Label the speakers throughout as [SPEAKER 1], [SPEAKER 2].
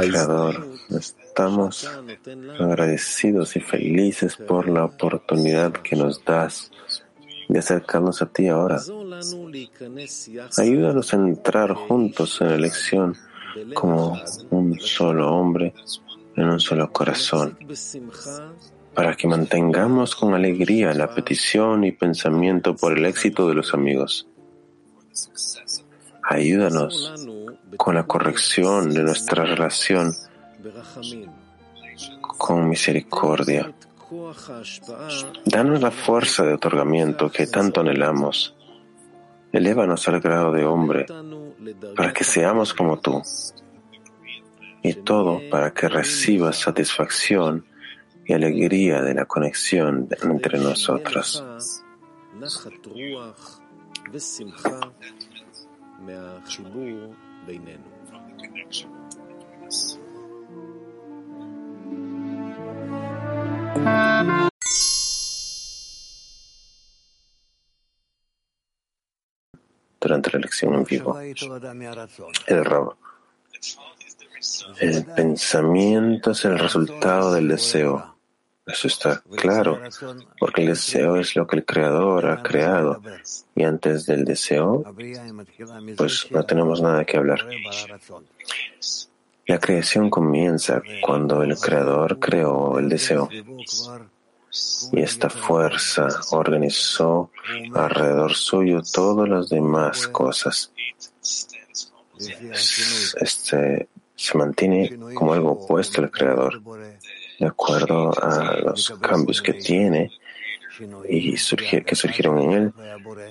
[SPEAKER 1] Creador, estamos agradecidos y felices por la oportunidad que nos das de acercarnos a ti ahora. Ayúdanos a entrar juntos en la elección como un solo hombre en un solo corazón, para que mantengamos con alegría la petición y pensamiento por el éxito de los amigos. Ayúdanos con la corrección de nuestra relación con misericordia. Danos la fuerza de otorgamiento que tanto anhelamos. Elévanos al grado de hombre para que seamos como tú. Y todo para que recibas satisfacción y alegría de la conexión entre nosotros. Durante la lección en vivo, el Rab. El pensamiento es el resultado del deseo. Eso está claro, porque el deseo es lo que el Creador ha creado y antes del deseo, pues no tenemos nada que hablar. La creación comienza cuando el Creador creó el deseo. y esta fuerza organizó alrededor suyo todas las demás cosas. Este se mantiene como algo opuesto al Creador de acuerdo a los cambios que tiene y que surgieron en él,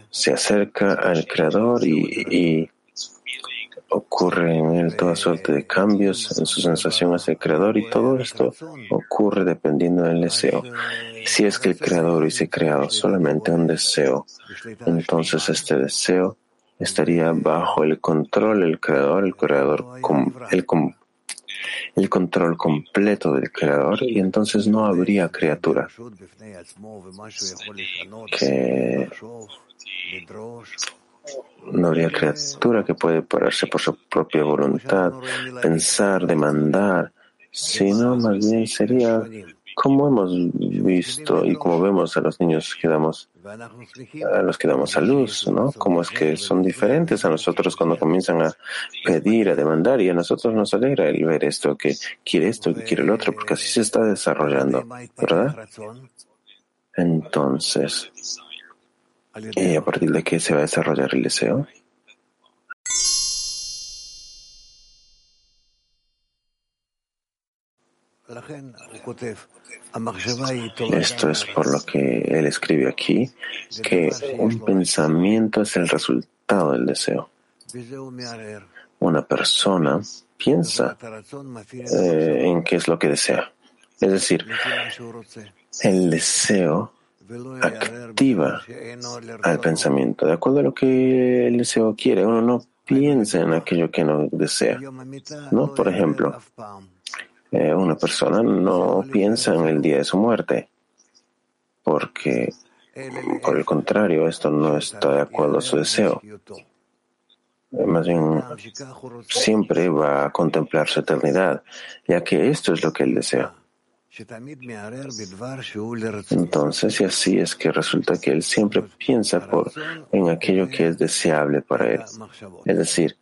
[SPEAKER 1] se acerca al Creador y, ocurre en él toda suerte de cambios en su sensación hacia el Creador y todo esto ocurre dependiendo del deseo. Si es que el Creador hubiese creado solamente un deseo, entonces este deseo estaría bajo el control del Creador, el Creador, el control completo del creador y entonces no habría criatura. Que no habría criatura que puede pararse por su propia voluntad, pensar, demandar, sino más bien sería como hemos visto y como vemos a los niños que damos, a los que damos a luz, ¿no? Como es que son diferentes a nosotros cuando comienzan a pedir, a demandar, y a nosotros nos alegra el ver esto, que quiere esto, que quiere el otro, porque así se está desarrollando, ¿verdad? Entonces, ¿y a partir de qué se va a desarrollar el deseo? Esto es por lo que él escribe aquí, que un pensamiento es el resultado del deseo. Una persona piensa eh, en qué es lo que desea. Es decir, el deseo activa al pensamiento. De acuerdo a lo que el deseo quiere, uno no piensa en aquello que no desea. ¿no? Por ejemplo, eh, una persona no piensa en el día de su muerte, porque por el contrario, esto no está de acuerdo a su deseo. Eh, más bien, siempre va a contemplar su eternidad, ya que esto es lo que él desea. Entonces, y así es que resulta que él siempre piensa por, en aquello que es deseable para él. Es decir,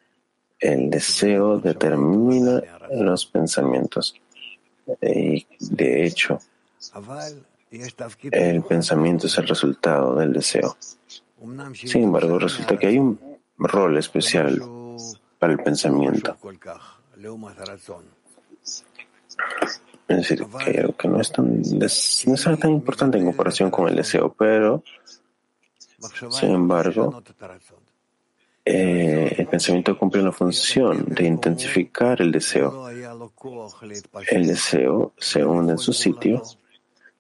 [SPEAKER 1] el deseo determina los pensamientos. Y de hecho, el pensamiento es el resultado del deseo. Sin embargo, resulta que hay un rol especial para el pensamiento. Es decir, que que no es tan importante en comparación con el deseo, pero, sin embargo, eh, el pensamiento cumple una función de intensificar el deseo. El deseo se hunde en su sitio,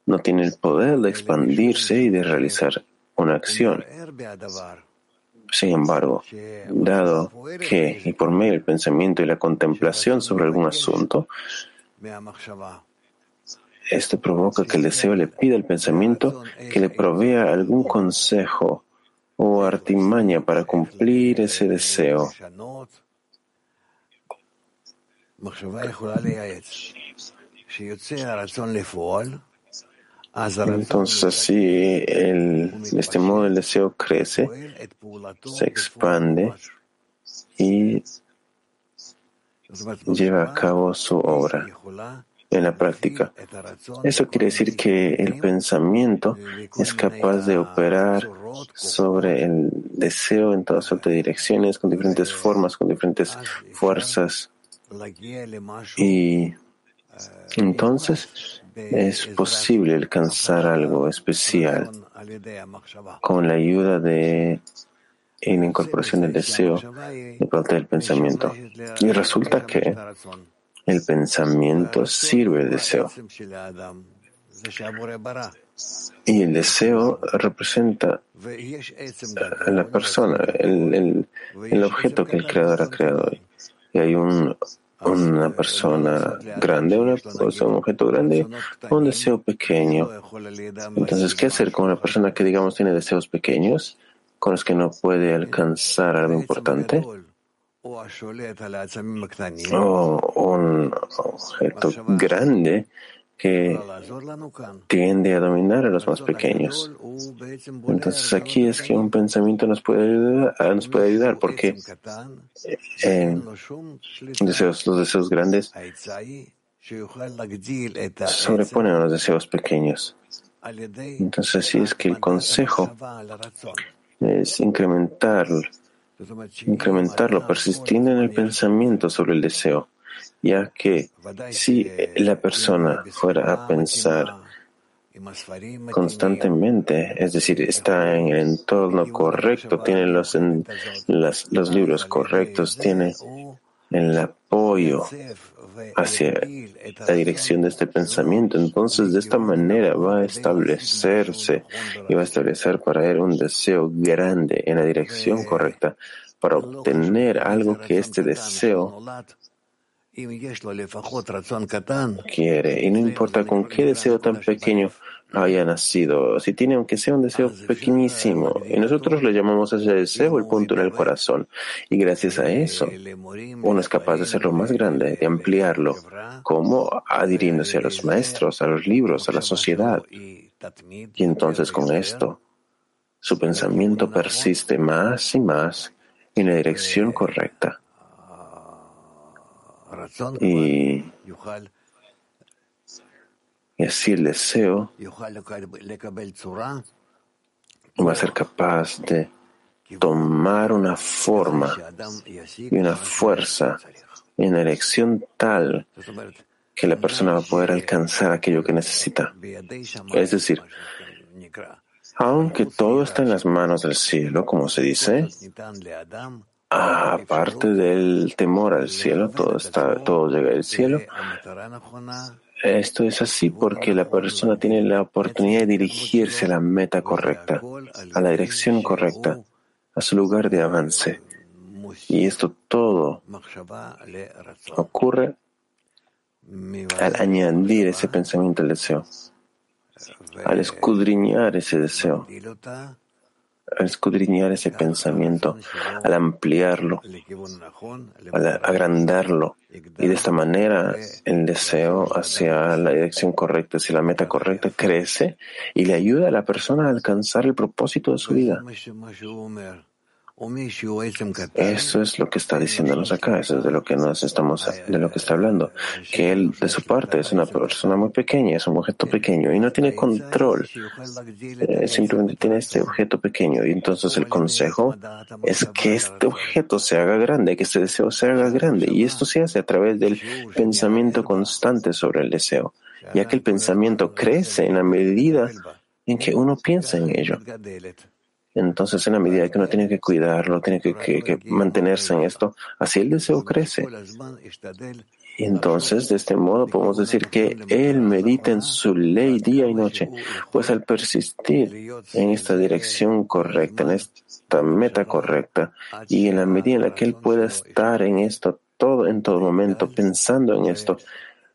[SPEAKER 1] no tiene el poder de expandirse y de realizar una acción. Sin embargo, dado que, y por medio del pensamiento y la contemplación sobre algún asunto, esto provoca que el deseo le pida al pensamiento que le provea algún consejo o artimaña para cumplir ese deseo. Entonces así, el, este modo el deseo crece, se expande y lleva a cabo su obra en la práctica. Eso quiere decir que el pensamiento es capaz de operar sobre el deseo en todas sus direcciones, con diferentes formas, con diferentes fuerzas. Y entonces es posible alcanzar algo especial con la ayuda de la incorporación del deseo de parte del pensamiento. Y resulta que el pensamiento sirve al deseo. Y el deseo representa a la persona, el, el, objeto que el creador ha creado. Y hay un, una persona grande, una, un objeto grande, un deseo pequeño. Entonces, ¿qué hacer con una persona que, digamos, tiene deseos pequeños, con los que no puede alcanzar algo importante? O un objeto grande que tiende a dominar a los más pequeños. Entonces aquí es que un pensamiento nos puede ayudar, ah, nos puede ayudar porque eh, deseos, los deseos grandes sobreponen a los deseos pequeños. Entonces así es que el consejo es incrementar incrementarlo persistiendo en el pensamiento sobre el deseo, ya que si la persona fuera a pensar constantemente, es decir, está en el entorno correcto, tiene los, los libros correctos, tiene el apoyo hacia la dirección de este pensamiento. Entonces, de esta manera va a establecerse y va a establecer para él un deseo grande en la dirección correcta para obtener algo que este deseo quiere. Y no importa con qué deseo tan pequeño haya nacido, si tiene aunque sea un deseo pequeñísimo, y nosotros le llamamos ese deseo el punto en el corazón, y gracias a eso uno es capaz de hacerlo más grande, de ampliarlo, como adhiriéndose a los maestros, a los libros, a la sociedad. Y entonces con esto, su pensamiento persiste más y más en la dirección correcta. Y y así el deseo va a ser capaz de tomar una forma y una fuerza en la elección tal que la persona va a poder alcanzar aquello que necesita. Es decir, aunque todo está en las manos del cielo, como se dice, aparte del temor al cielo, todo está, todo llega del cielo, esto es así porque la persona tiene la oportunidad de dirigirse a la meta correcta, a la dirección correcta, a su lugar de avance. Y esto todo ocurre al añadir ese pensamiento al deseo, al escudriñar ese deseo al escudriñar ese pensamiento, al ampliarlo, al agrandarlo. Y de esta manera el deseo hacia la dirección correcta, hacia la meta correcta, crece y le ayuda a la persona a alcanzar el propósito de su vida. Eso es lo que está diciéndonos acá, eso es de lo que nos estamos, de lo que está hablando, que él de su parte es una persona muy pequeña, es un objeto pequeño y no tiene control, eh, simplemente tiene este objeto pequeño y entonces el consejo es que este objeto se haga grande, que este deseo se haga grande y esto se hace a través del pensamiento constante sobre el deseo, ya que el pensamiento crece en la medida en que uno piensa en ello. Entonces, en la medida que uno tiene que cuidarlo, tiene que, mantenerse en esto, así el deseo crece. Entonces, de este modo, podemos decir que él medita en su ley día y noche, pues al persistir en esta dirección correcta, en esta meta correcta, y en la medida en la que él pueda estar en esto todo, en todo momento, pensando en esto,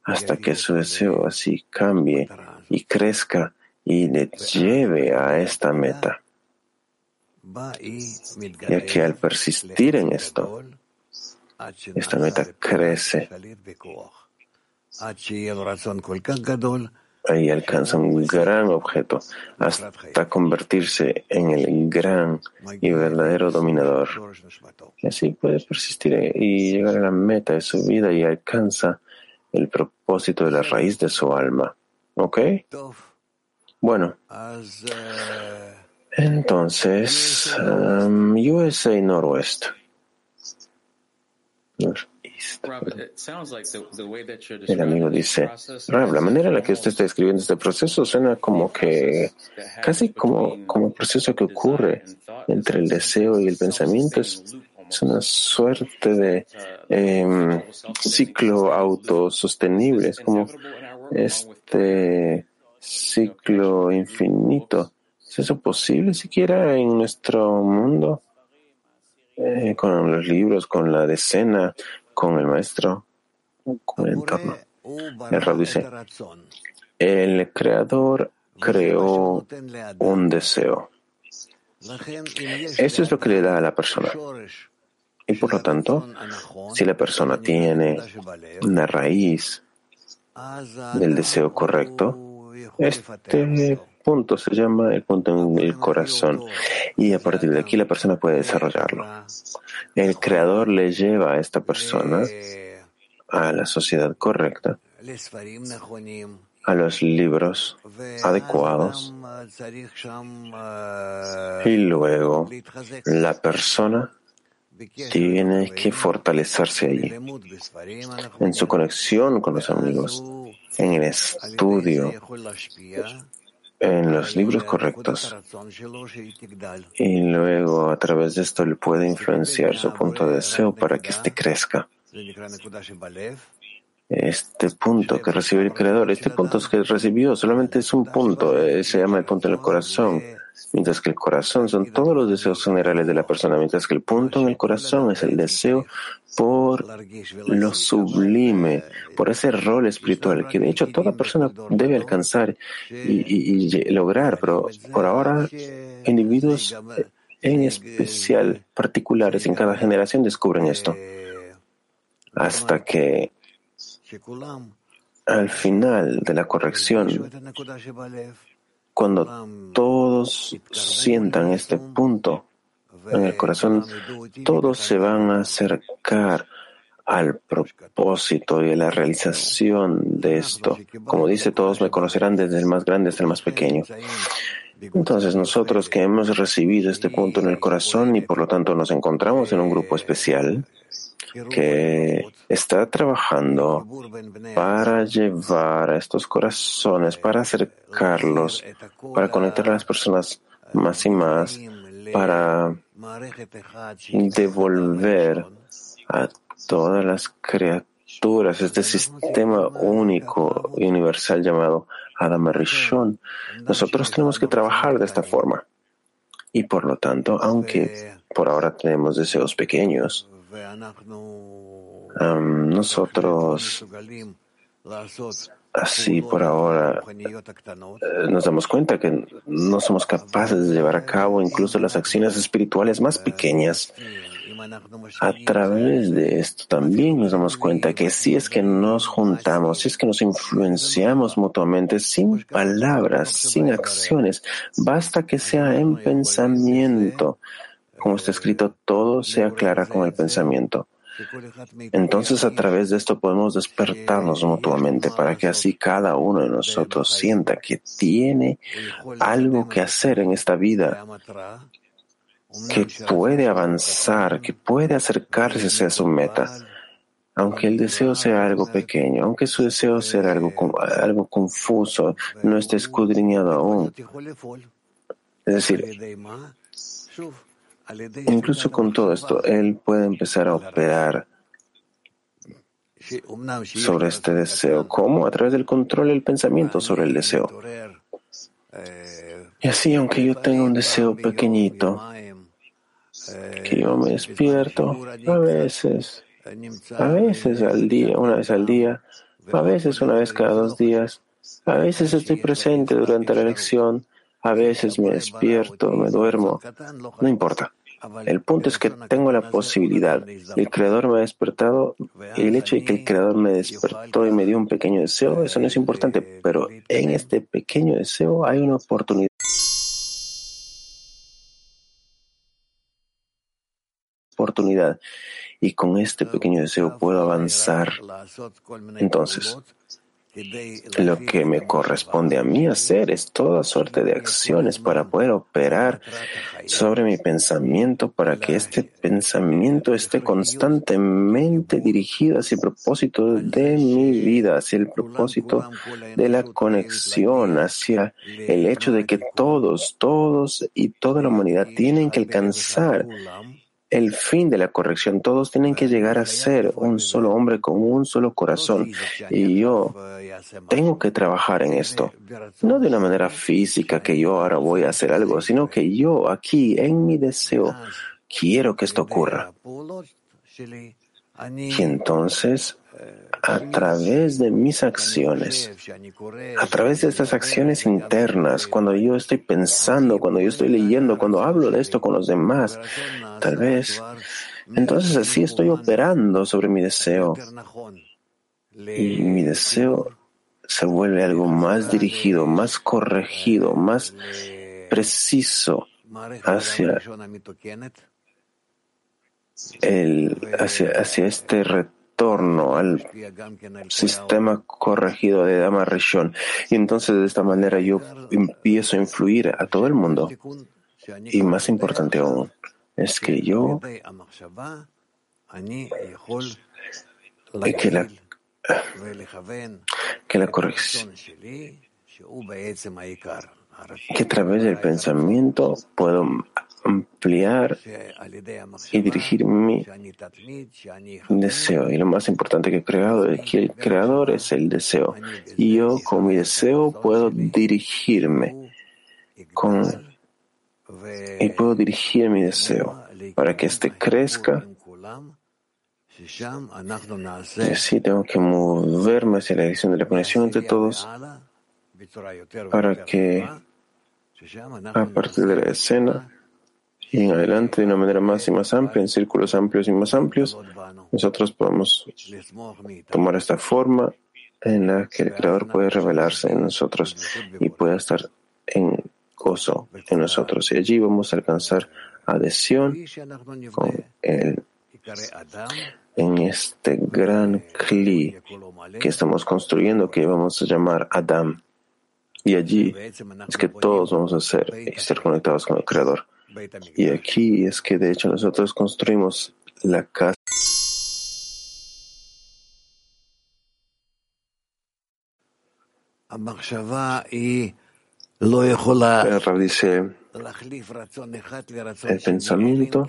[SPEAKER 1] hasta que su deseo así cambie y crezca y le lleve a esta meta. Y aquí al persistir en esto, esta meta crece. ahí alcanza un gran objeto hasta convertirse en el gran y verdadero dominador. Y así puede persistir y llegar a la meta de su vida y alcanza el propósito de la raíz de su alma. ¿Ok? Bueno. Entonces, um, USA Northwest. El amigo dice, Rab, la manera en la que usted está describiendo este proceso suena como que, casi como, como el proceso que ocurre entre el deseo y el pensamiento. Es, una suerte de em, ciclo autosostenible, es como este ciclo infinito. ¿Es eso posible siquiera en nuestro mundo? Eh, con los libros, con la decena, con el maestro, con el entorno. El Rab dice, el creador creó un deseo. Esto es lo que le da a la persona. Y por lo tanto, si la persona tiene una raíz del deseo correcto, este punto se llama el punto en el corazón. y a partir de aquí la persona puede desarrollarlo. El creador le lleva a esta persona a la sociedad correcta, a los libros adecuados y luego la persona tiene que fortalecerse allí, en su conexión con los amigos, en el estudio, en los libros correctos y luego a través de esto le puede influenciar su punto de deseo para que éste crezca. Este punto que recibe el Creador, este punto que recibió, solamente es un punto, eh, se llama el punto en el corazón mientras que el corazón son todos los deseos generales de la persona, mientras que el punto en el corazón es el deseo por lo sublime, por ese rol espiritual que de hecho toda persona debe alcanzar y, lograr, pero por ahora individuos en especial particulares en cada generación descubren esto. hasta que al final de la corrección cuando todos sientan este punto en el corazón, todos se van a acercar al propósito y a la realización de esto. Como dice, todos me conocerán desde el más grande hasta el más pequeño. Entonces nosotros que hemos recibido este punto en el corazón y por lo tanto nos encontramos en un grupo especial, que está trabajando para llevar a estos corazones, para acercarlos, para conectar a las personas más y más, para devolver a todas las criaturas este sistema único y universal llamado Adam Rishon. Nosotros tenemos que trabajar de esta forma. Y por lo tanto, aunque por ahora tenemos deseos pequeños, nosotros, así por ahora, eh, nos damos cuenta que no somos capaces de llevar a cabo incluso las acciones espirituales más pequeñas. A través de esto también nos damos cuenta que si es que nos juntamos, si es que nos influenciamos mutuamente sin palabras, sin acciones, basta que sea en pensamiento como está escrito, todo se aclara con el pensamiento. Entonces, a través de esto podemos despertarnos mutuamente para que así cada uno de nosotros sienta que tiene algo que hacer en esta vida, que puede avanzar, que puede acercarse a su meta, aunque el deseo sea algo pequeño, aunque su deseo sea algo, algo confuso, no esté escudriñado aún. Es decir, Incluso con todo esto, él puede empezar a operar sobre este deseo. ¿Cómo? A través del control del pensamiento sobre el deseo. Y así, aunque yo tenga un deseo pequeñito, que yo me despierto a veces, a veces al día, una vez al día, a veces una vez cada dos días, a veces estoy presente durante la lección, a veces me despierto, me duermo, no importa. El punto es que tengo la posibilidad. El Creador me ha despertado y el hecho de que el Creador me despertó y me dio un pequeño deseo, eso no es importante, pero en este pequeño deseo hay una oportunidad. oportunidad y con este pequeño deseo puedo avanzar. Entonces, lo que me corresponde a mí hacer es toda suerte de acciones para poder operar sobre mi pensamiento, para que este pensamiento esté constantemente dirigido hacia el propósito de mi vida, hacia el propósito de la conexión, hacia el hecho de que todos, todos y toda la humanidad tienen que alcanzar el fin de la corrección. Todos tienen que llegar a ser un solo hombre con un solo corazón. Y yo tengo que trabajar en esto. No de una manera física que yo ahora voy a hacer algo, sino que yo aquí en mi deseo quiero que esto ocurra. Y entonces a través de mis acciones, a través de estas acciones internas, cuando yo estoy pensando, cuando yo estoy leyendo, cuando hablo de esto con los demás, tal vez, entonces así estoy operando sobre mi deseo. Y mi deseo se vuelve algo más dirigido, más corregido, más preciso hacia el, hacia, hacia este retorno torno al sistema corregido de Dama Rishon. Y entonces de esta manera yo empiezo a influir a todo el mundo. Y más importante aún, es que yo que la, que la corrección que a través del pensamiento puedo ampliar y dirigir mi deseo. Y lo más importante que he creado es que el creador es el deseo. Y yo con mi deseo puedo dirigirme con, y puedo dirigir mi deseo para que éste crezca. Y así tengo que moverme hacia la dirección de la conexión entre todos para que a partir de la escena y en adelante de una manera más y más amplia, en círculos amplios y más amplios, nosotros podemos tomar esta forma en la que el Creador puede revelarse en nosotros y puede estar en gozo en nosotros. Y allí vamos a alcanzar adhesión con Él en este gran cli que estamos construyendo, que vamos a llamar Adam. Y allí es que todos vamos a ser y estar conectados con el Creador. Y aquí es que de hecho nosotros construimos la casa. Dice, el pensamiento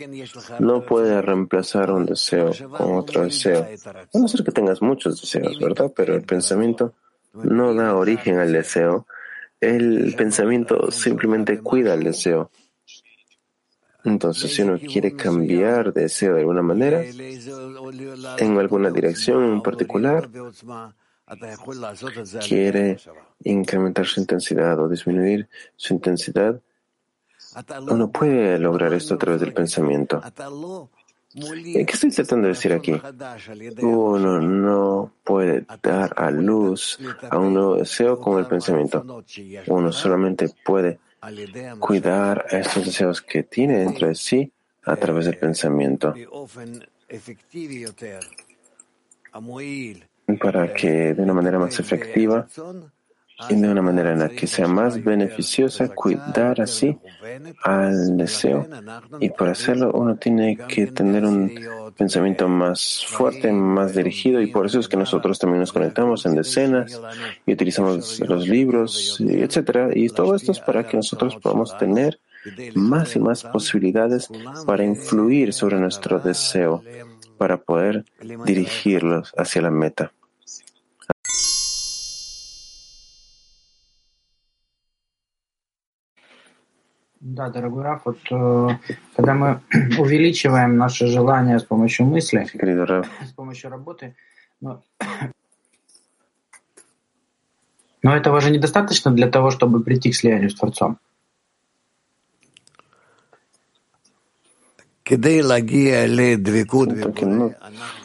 [SPEAKER 1] no puede reemplazar un deseo con otro deseo. A no ser que tengas muchos deseos, ¿verdad? Pero el pensamiento no da origen al deseo, el pensamiento simplemente cuida el deseo. Entonces, si uno quiere cambiar de deseo de alguna manera, en alguna dirección en particular, quiere incrementar su intensidad o disminuir su intensidad, uno puede lograr esto a través del pensamiento. ¿Qué estoy tratando de decir aquí? Uno no puede dar a luz a un nuevo deseo con el pensamiento. Uno solamente puede cuidar estos deseos que tiene dentro de sí a través del pensamiento. Para que de una manera más efectiva de una manera en la que sea más beneficiosa cuidar así al deseo. Y para hacerlo uno tiene que tener un pensamiento más fuerte, más dirigido, y por eso es que nosotros también nos conectamos en decenas y utilizamos los libros, etcétera. Y todo esto es para que nosotros podamos tener más y más posibilidades para influir sobre nuestro deseo, para poder dirigirlos hacia la meta.
[SPEAKER 2] Да, дорогой Раф, вот э, когда мы увеличиваем наши желания с помощью мысли, с помощью работы, но, но этого же недостаточно для того, чтобы прийти к слиянию с Творцом.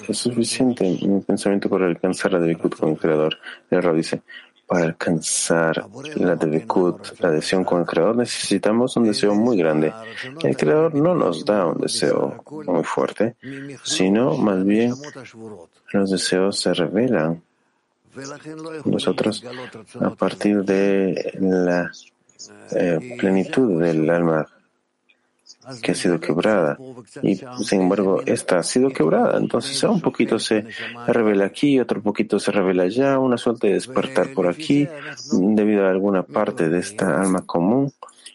[SPEAKER 1] Es suficiente un pensamiento para alcanzar la Dvikut con el Creador. El dice, para alcanzar la Dvikut, la adhesión con el Creador, necesitamos un deseo muy grande. El Creador no nos da un deseo muy fuerte, sino más bien los deseos se revelan nosotros a partir de la eh, plenitud del alma que ha sido quebrada. Y sin embargo esta ha sido quebrada. Entonces un poquito se revela aquí otro poquito se revela allá una suerte de despertar por aquí debido a alguna parte de esta alma común.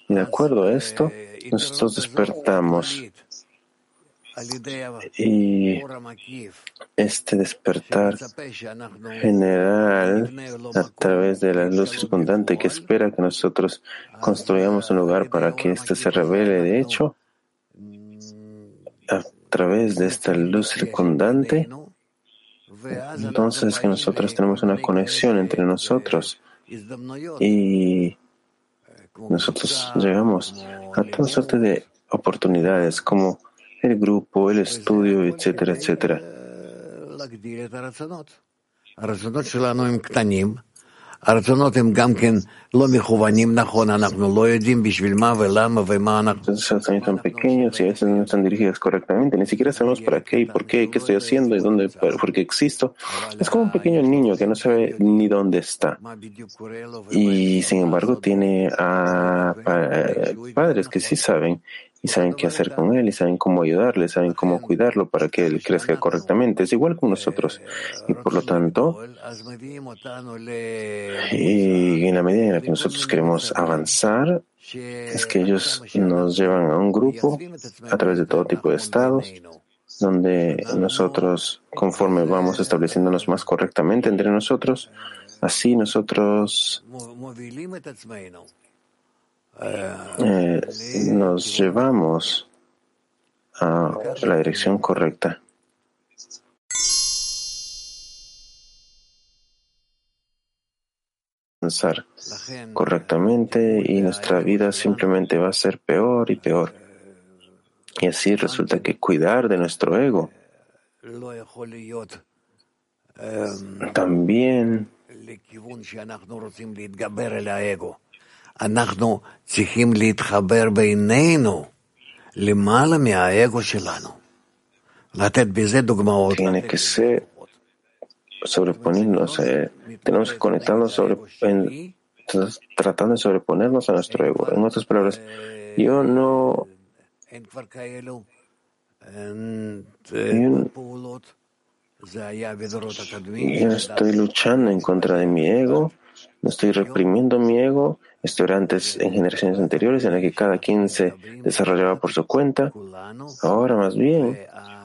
[SPEAKER 1] Y de acuerdo a esto nosotros despertamos y este despertar general a través de la luz circundante que espera que nosotros construyamos un lugar para que éste se revele, de hecho, a través de esta luz circundante, entonces que nosotros tenemos una conexión entre nosotros y nosotros llegamos a toda suerte de oportunidades como el grupo, el estudio, etcétera, etcétera. Entonces también son pequeños y a veces no están dirigidos correctamente. Ni siquiera sabemos para qué y por qué, qué estoy haciendo y dónde, por qué existo. Es como un pequeño niño que no sabe ni dónde está. Y sin embargo tiene a padres que sí saben y saben qué hacer con él y saben cómo ayudarle, saben cómo cuidarlo para que él crezca correctamente. Es igual con nosotros. Y por lo tanto, y en la medida en la que nosotros queremos avanzar, es que ellos nos llevan a un grupo a través de todo tipo de estados, donde nosotros, conforme vamos estableciéndonos más correctamente entre nosotros, así nosotros eh, nos llevamos a la dirección correcta. Avanzar correctamente y nuestra vida simplemente va a ser peor y peor. Y así resulta que cuidar de nuestro ego también tiene que ser sobreponernos, eh, tenemos que conectarnos sobre, tratando de sobreponernos a nuestro ego. En otras palabras, yo no, yo no estoy luchando en contra de mi ego, no estoy reprimiendo mi ego, esto era antes en generaciones anteriores en las que cada quien se desarrollaba por su cuenta. Ahora más bien,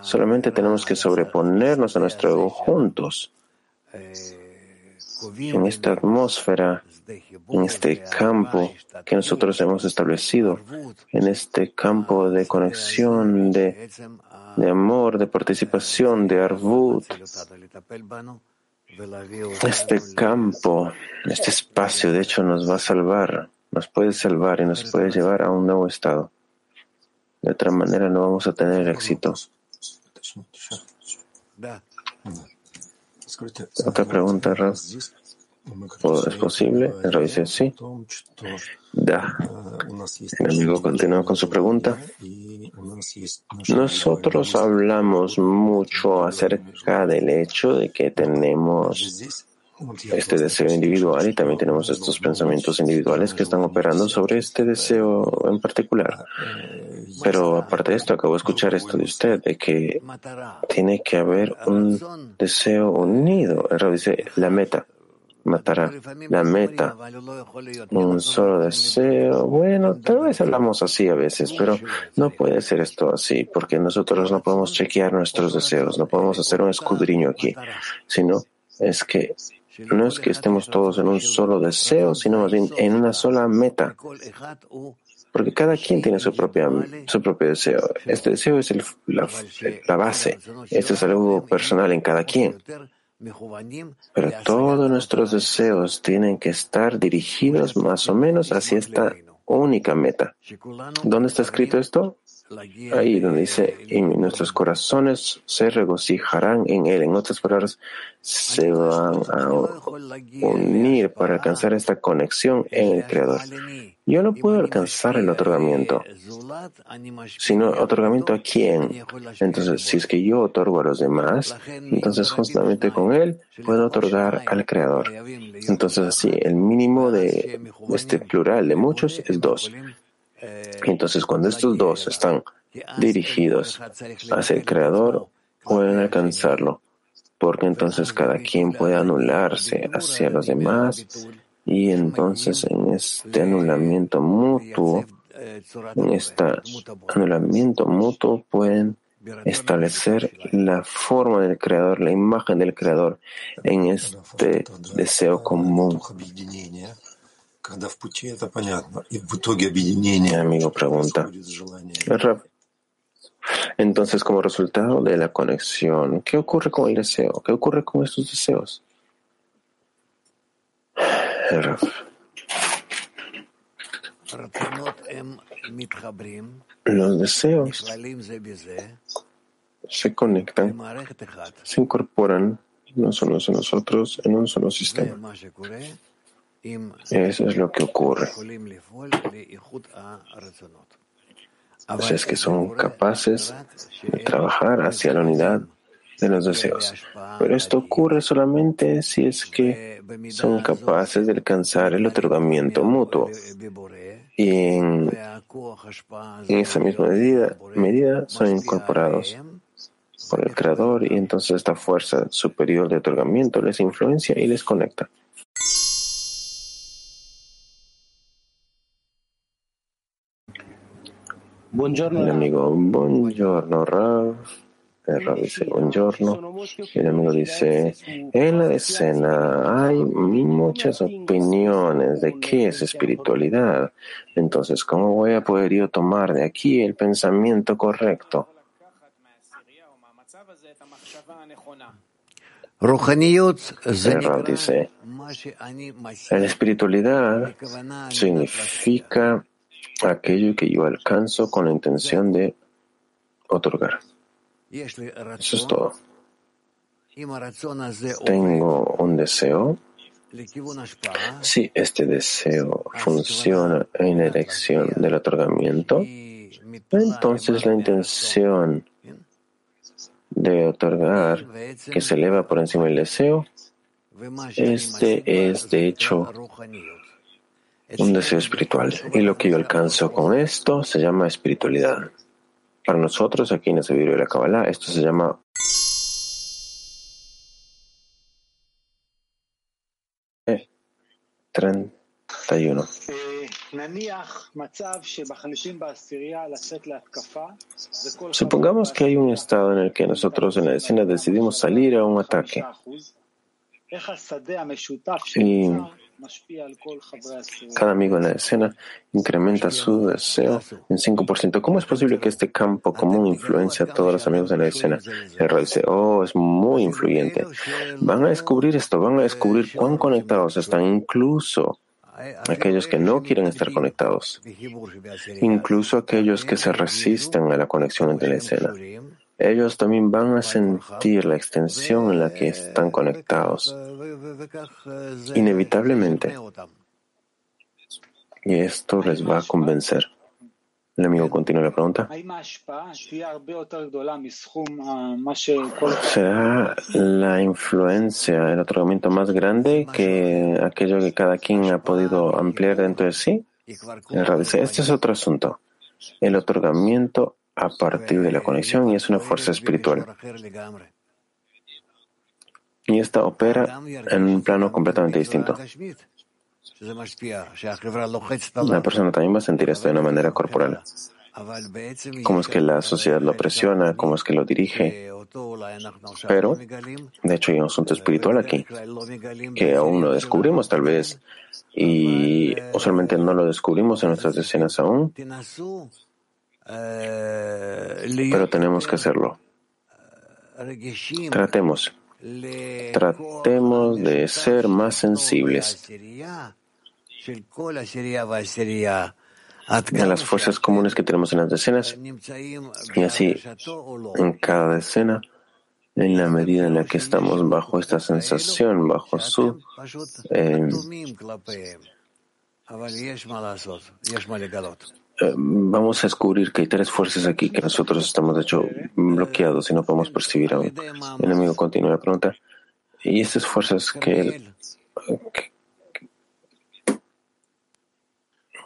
[SPEAKER 1] solamente tenemos que sobreponernos a nuestro ego juntos. En esta atmósfera, en este campo que nosotros hemos establecido, en este campo de conexión, de, de amor, de participación, de arvut, este campo, este espacio, de hecho, nos va a salvar, nos puede salvar y nos puede llevar a un nuevo estado. De otra manera no vamos a tener éxito. Otra pregunta, Raz. ¿Es posible? El dice sí. Da. El amigo continúa con su pregunta. Nosotros hablamos mucho acerca del hecho de que tenemos este deseo individual y también tenemos estos pensamientos individuales que están operando sobre este deseo en particular. Pero aparte de esto, acabo de escuchar esto de usted, de que tiene que haber un deseo unido. Dice la meta matará la meta, un solo deseo. Bueno, tal vez hablamos así a veces, pero no puede ser esto así, porque nosotros no podemos chequear nuestros deseos, no podemos hacer un escudriño aquí, sino es que no es que estemos todos en un solo deseo, sino más bien en una sola meta. Porque cada quien tiene su, propia, su propio deseo. Este deseo es la, la base. Esto es algo personal en cada quien. Pero todos nuestros deseos tienen que estar dirigidos más o menos hacia esta única meta. ¿Dónde está escrito esto? ahí donde dice, y nuestros corazones se regocijarán en Él. En otras palabras, se van a unir para alcanzar esta conexión en el Creador. Yo no puedo alcanzar el otorgamiento, sino otorgamiento a quién. Entonces, si es que yo otorgo a los demás, entonces justamente con Él puedo otorgar al Creador. Entonces, así, el mínimo de este plural de muchos es dos. Entonces, cuando estos dos están dirigidos hacia el Creador, pueden alcanzarlo, porque entonces cada quien puede anularse hacia los demás y entonces en este anulamiento mutuo, en este anulamiento mutuo pueden establecer la forma del Creador, la imagen del Creador en este deseo común. Mi amigo pregunta. Entonces, como resultado de la conexión, ¿qué ocurre con el deseo? ¿Qué ocurre con estos deseos? Los deseos se conectan, se incorporan no solo a nosotros en un solo sistema. Eso es lo que ocurre. Así es que son capaces de trabajar hacia la unidad de los deseos. Pero esto ocurre solamente si es que son capaces de alcanzar el otorgamiento mutuo. Y en, esa misma medida, medida son incorporados por el Creador y entonces esta fuerza superior de otorgamiento les influencia y les conecta. El amigo, buongiorno, Rav. Dice, buongiorno. El amigo dice, en la escena hay muchas opiniones de qué es espiritualidad. Entonces, ¿cómo voy a poder yo tomar de aquí el pensamiento correcto? El dice, la espiritualidad significa aquello que yo alcanzo con la intención de otorgar. Eso es todo. Tengo un deseo. Si este deseo funciona en la elección del otorgamiento, entonces la intención de otorgar que se eleva por encima del deseo, este es de hecho un deseo espiritual. Y lo que yo alcanzo con esto se llama espiritualidad. Para nosotros, aquí en ese video de la Kabbalah, esto se llama e 31. Supongamos que hay un estado en el que nosotros en la escena decidimos salir a un ataque. Y cada amigo en la escena incrementa su deseo en 5%. ¿Cómo es posible que este campo común influencie a todos los amigos en la escena? El oh, es muy influyente. Van a descubrir esto, van a descubrir cuán conectados están incluso aquellos que no quieren estar conectados, incluso aquellos que se resisten a la conexión entre la escena ellos también van a sentir la extensión en la que están conectados, inevitablemente. Y esto les va a convencer. El amigo continúa la pregunta. ¿Será la influencia, el otorgamiento más grande que aquello que cada quien ha podido ampliar dentro de sí? Este es otro asunto. El otorgamiento a partir de la conexión y es una fuerza espiritual. Y esta opera en un plano completamente distinto. La persona también va a sentir esto de una manera corporal. Cómo es que la sociedad lo presiona, cómo es que lo dirige. Pero, de hecho, hay un asunto espiritual aquí que aún no descubrimos, tal vez, y usualmente no lo descubrimos en nuestras escenas aún. Pero tenemos que hacerlo. Tratemos. Tratemos de ser más sensibles. a las fuerzas comunes que tenemos en las decenas y así en cada decena en la medida en la que estamos bajo esta sensación, bajo su eh, eh, vamos a descubrir que hay tres fuerzas aquí que nosotros estamos de hecho bloqueados y no podemos percibir aún. El enemigo continúa la pregunta. Y estas fuerzas que, que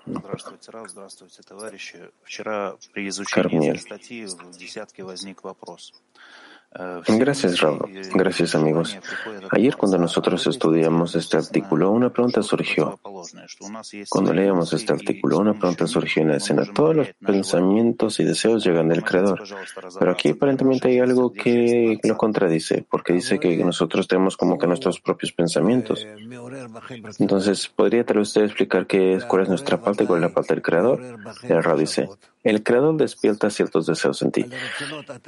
[SPEAKER 3] Здравствуйте, Рав, здравствуйте, товарищи. Вчера при изучении этой статьи в десятке возник вопрос.
[SPEAKER 1] Gracias, Rob. Gracias, amigos. Ayer, cuando nosotros estudiamos este artículo, una pregunta surgió. Cuando leíamos este artículo, una pregunta surgió en la escena. Todos los pensamientos y deseos llegan del Creador. Pero aquí aparentemente hay algo que lo contradice, porque dice que nosotros tenemos como que nuestros propios pensamientos. Entonces, ¿podría tal vez usted explicar qué es, cuál es nuestra parte y cuál es la parte del Creador? El dice, el Creador despierta ciertos deseos en ti.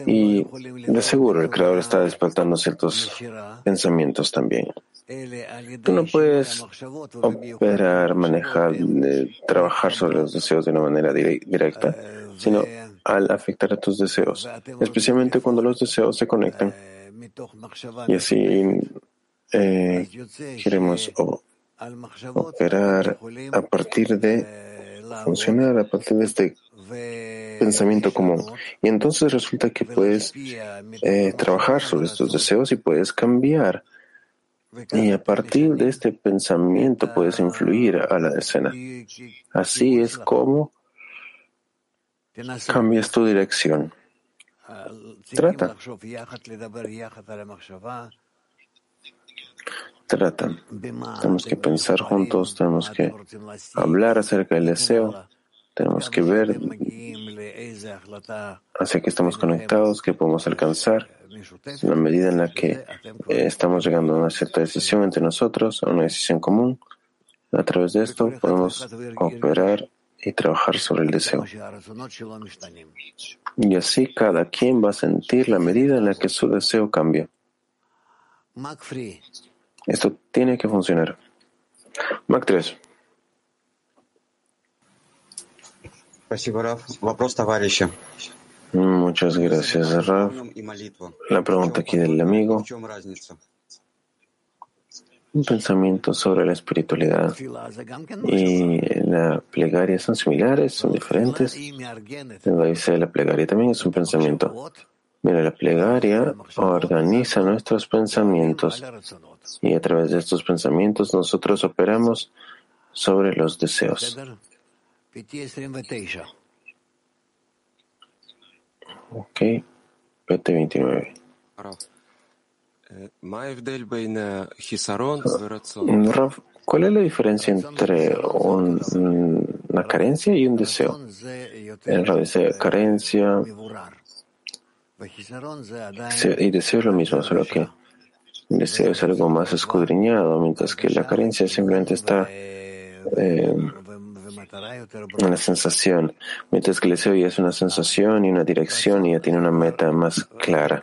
[SPEAKER 1] Y de seguro el Creador está despertando ciertos pensamientos también. Tú no puedes operar, manejar, eh, trabajar sobre los deseos de una manera directa, sino al afectar a tus deseos, especialmente cuando los deseos se conectan. Y así eh, queremos operar a partir de funcionar a partir de este pensamiento común. Y entonces resulta que puedes eh, trabajar sobre estos deseos y puedes cambiar. Y a partir de este pensamiento puedes influir a la escena. Así es como cambias tu dirección. Trata. Trata. Tenemos que pensar juntos, tenemos que hablar acerca del deseo, tenemos que ver hacia que estamos conectados, que podemos alcanzar, en la medida en la que eh, estamos llegando a una cierta decisión entre nosotros, a una decisión común. A través de esto podemos operar y trabajar sobre el deseo. Y así cada quien va a sentir la medida en la que su deseo cambia. Esto tiene que funcionar. Mac 3. Muchas gracias, Raf. La pregunta aquí del amigo. Un pensamiento sobre la espiritualidad y la plegaria son similares, son diferentes. Dice la plegaria también es un pensamiento. Mira, la plegaria organiza nuestros pensamientos y a través de estos pensamientos nosotros operamos sobre los deseos. Ok, PT29. ¿cuál es la diferencia entre una carencia y un deseo? En realidad, carencia. y deseo es lo mismo, solo que el deseo es algo más escudriñado, mientras que la carencia simplemente está eh, en la sensación, mientras que el deseo ya es una sensación y una dirección y ya tiene una meta más clara.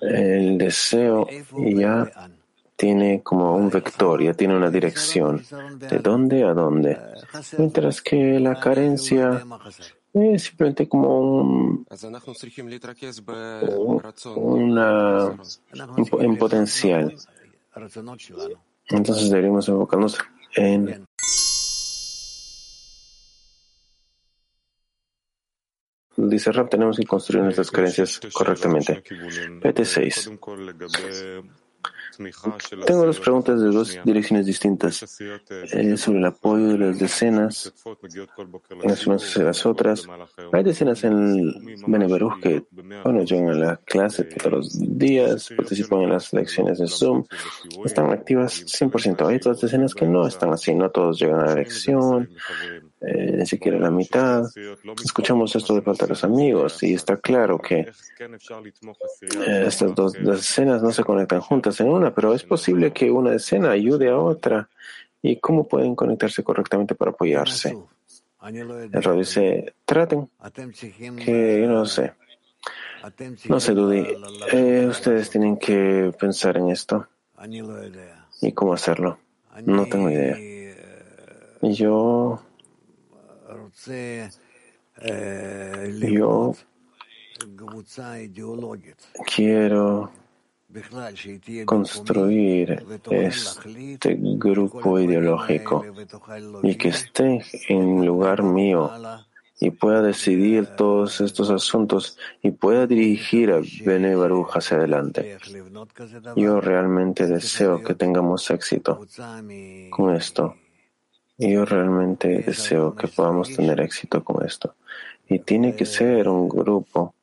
[SPEAKER 1] El deseo ya tiene como un vector, ya tiene una dirección, de dónde a dónde, mientras que la carencia es simplemente como un, una, en potencial. Entonces deberíamos enfocarnos en Dice Rap, tenemos que construir nuestras creencias correctamente. PT6. Tengo dos preguntas de dos direcciones distintas eh, sobre el apoyo de las decenas, las unas hacia las otras. Hay decenas en Beneberuj que bueno, llegan a la clase todos los días, participan en las lecciones de Zoom, están activas 100%. Hay otras decenas que no están así, no todos llegan a la lección, eh, ni siquiera la mitad. Escuchamos esto de parte de los amigos y está claro que eh, estas dos escenas no se conectan juntas en una, pero es posible que una escena ayude a otra. ¿Y cómo pueden conectarse correctamente para apoyarse? El rey dice, traten, que yo no sé. No sé, Dudi. Eh, ustedes tienen que pensar en esto. ¿Y cómo hacerlo? No tengo idea. Yo yo quiero construir este grupo ideológico y que esté en lugar mío y pueda decidir todos estos asuntos y pueda dirigir a Bene Baruch hacia adelante. Yo realmente deseo que tengamos éxito con esto. Yo realmente deseo que podamos tener éxito con esto. Y tiene que ser un grupo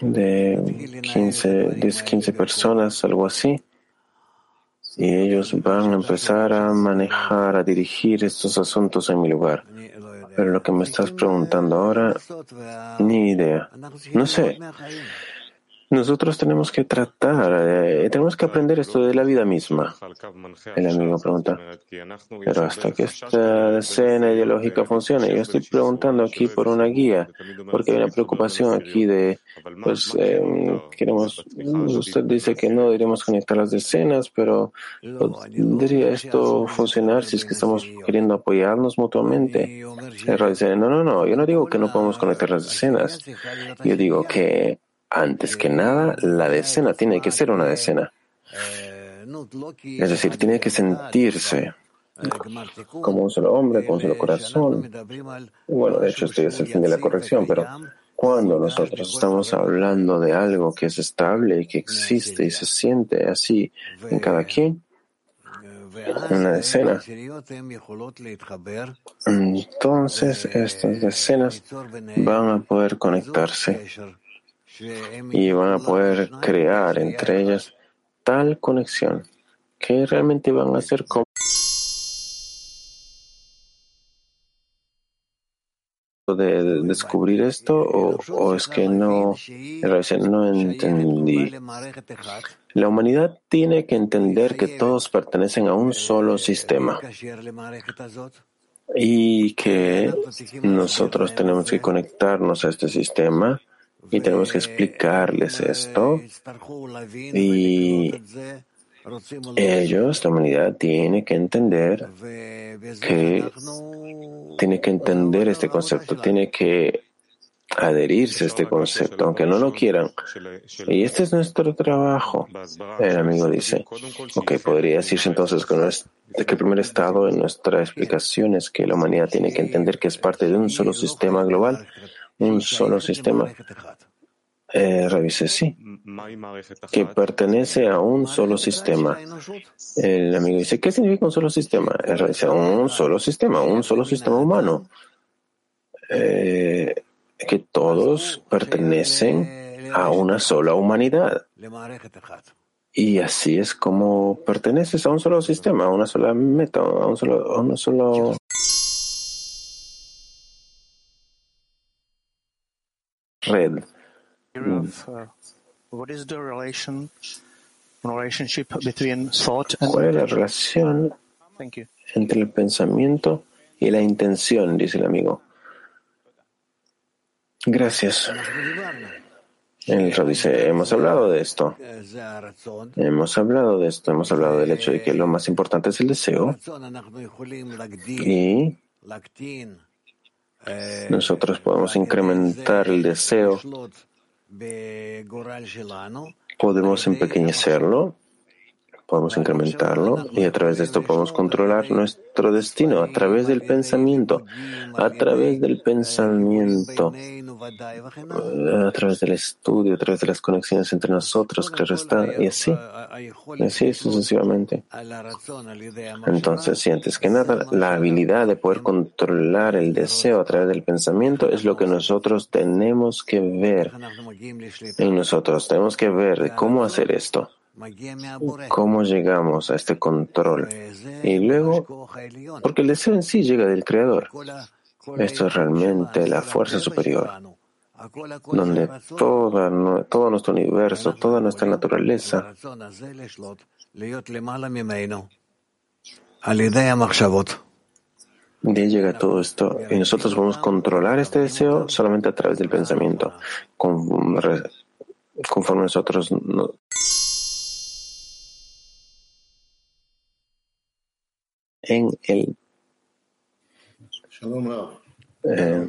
[SPEAKER 1] de 15, de 15 personas, algo así. Y ellos van a empezar a manejar, a dirigir estos asuntos en mi lugar. Pero lo que me estás preguntando ahora, ni idea. No sé. Nosotros tenemos que tratar, eh, tenemos que aprender esto de la vida misma. El amigo pregunta, pero hasta que esta escena ideológica funcione, yo estoy preguntando aquí por una guía, porque hay una preocupación aquí de, pues, eh, queremos, usted dice que no deberíamos conectar las decenas, pero ¿podría esto funcionar si es que estamos queriendo apoyarnos mutuamente? El dice, no, no, no, yo no digo que no podemos conectar las decenas, yo digo que antes que nada, la decena tiene que ser una decena. Es decir, tiene que sentirse como un solo hombre, con un solo corazón. Bueno, de hecho, estoy es el fin de la corrección, pero cuando nosotros estamos hablando de algo que es estable y que existe y se siente así en cada quien, una decena, entonces estas decenas van a poder conectarse y van a poder crear entre ellas tal conexión que realmente van a ser como de descubrir esto o, es que no, no entendí. La humanidad tiene que entender que todos pertenecen a un solo sistema y que nosotros tenemos que conectarnos a este sistema y tenemos que explicarles esto. Y ellos, la humanidad, tiene que entender que tiene que entender este concepto, tiene que adherirse a este concepto, aunque no lo quieran. Y este es nuestro trabajo. El amigo dice, ok, podría decirse entonces que, que el primer estado en nuestra explicación es que la humanidad tiene que entender que es parte de un solo sistema global un solo sistema. Eh, revise, sí, que pertenece a un solo sistema. El amigo dice, ¿qué significa un solo sistema? Revise, un solo sistema, un solo sistema humano. Eh, que todos pertenecen a una sola humanidad. Y así es como perteneces a un solo sistema, a una sola meta, a un solo, a un solo red.
[SPEAKER 3] ¿Cuál es
[SPEAKER 1] la relación entre el pensamiento y la intención? Dice el amigo. Gracias. El dice, hemos hablado de esto. Hemos hablado de esto, hemos hablado del hecho de que lo más importante es el deseo. Y nosotros podemos incrementar el deseo, podemos empequeñecerlo podemos incrementarlo y a través de esto podemos controlar nuestro destino a través del pensamiento, a través del pensamiento, a través del estudio, a través de las conexiones entre nosotros, claro está, y así, y así sucesivamente. Entonces, si antes que nada, la habilidad de poder controlar el deseo a través del pensamiento es lo que nosotros tenemos que ver. En nosotros, tenemos que ver cómo hacer esto cómo llegamos a este control. Y luego, porque el deseo en sí llega del Creador. Esto es realmente la fuerza superior, donde toda, todo nuestro universo, toda nuestra naturaleza. de ahí llega todo esto y nosotros podemos controlar este deseo solamente a través del pensamiento, conforme nosotros en el eh,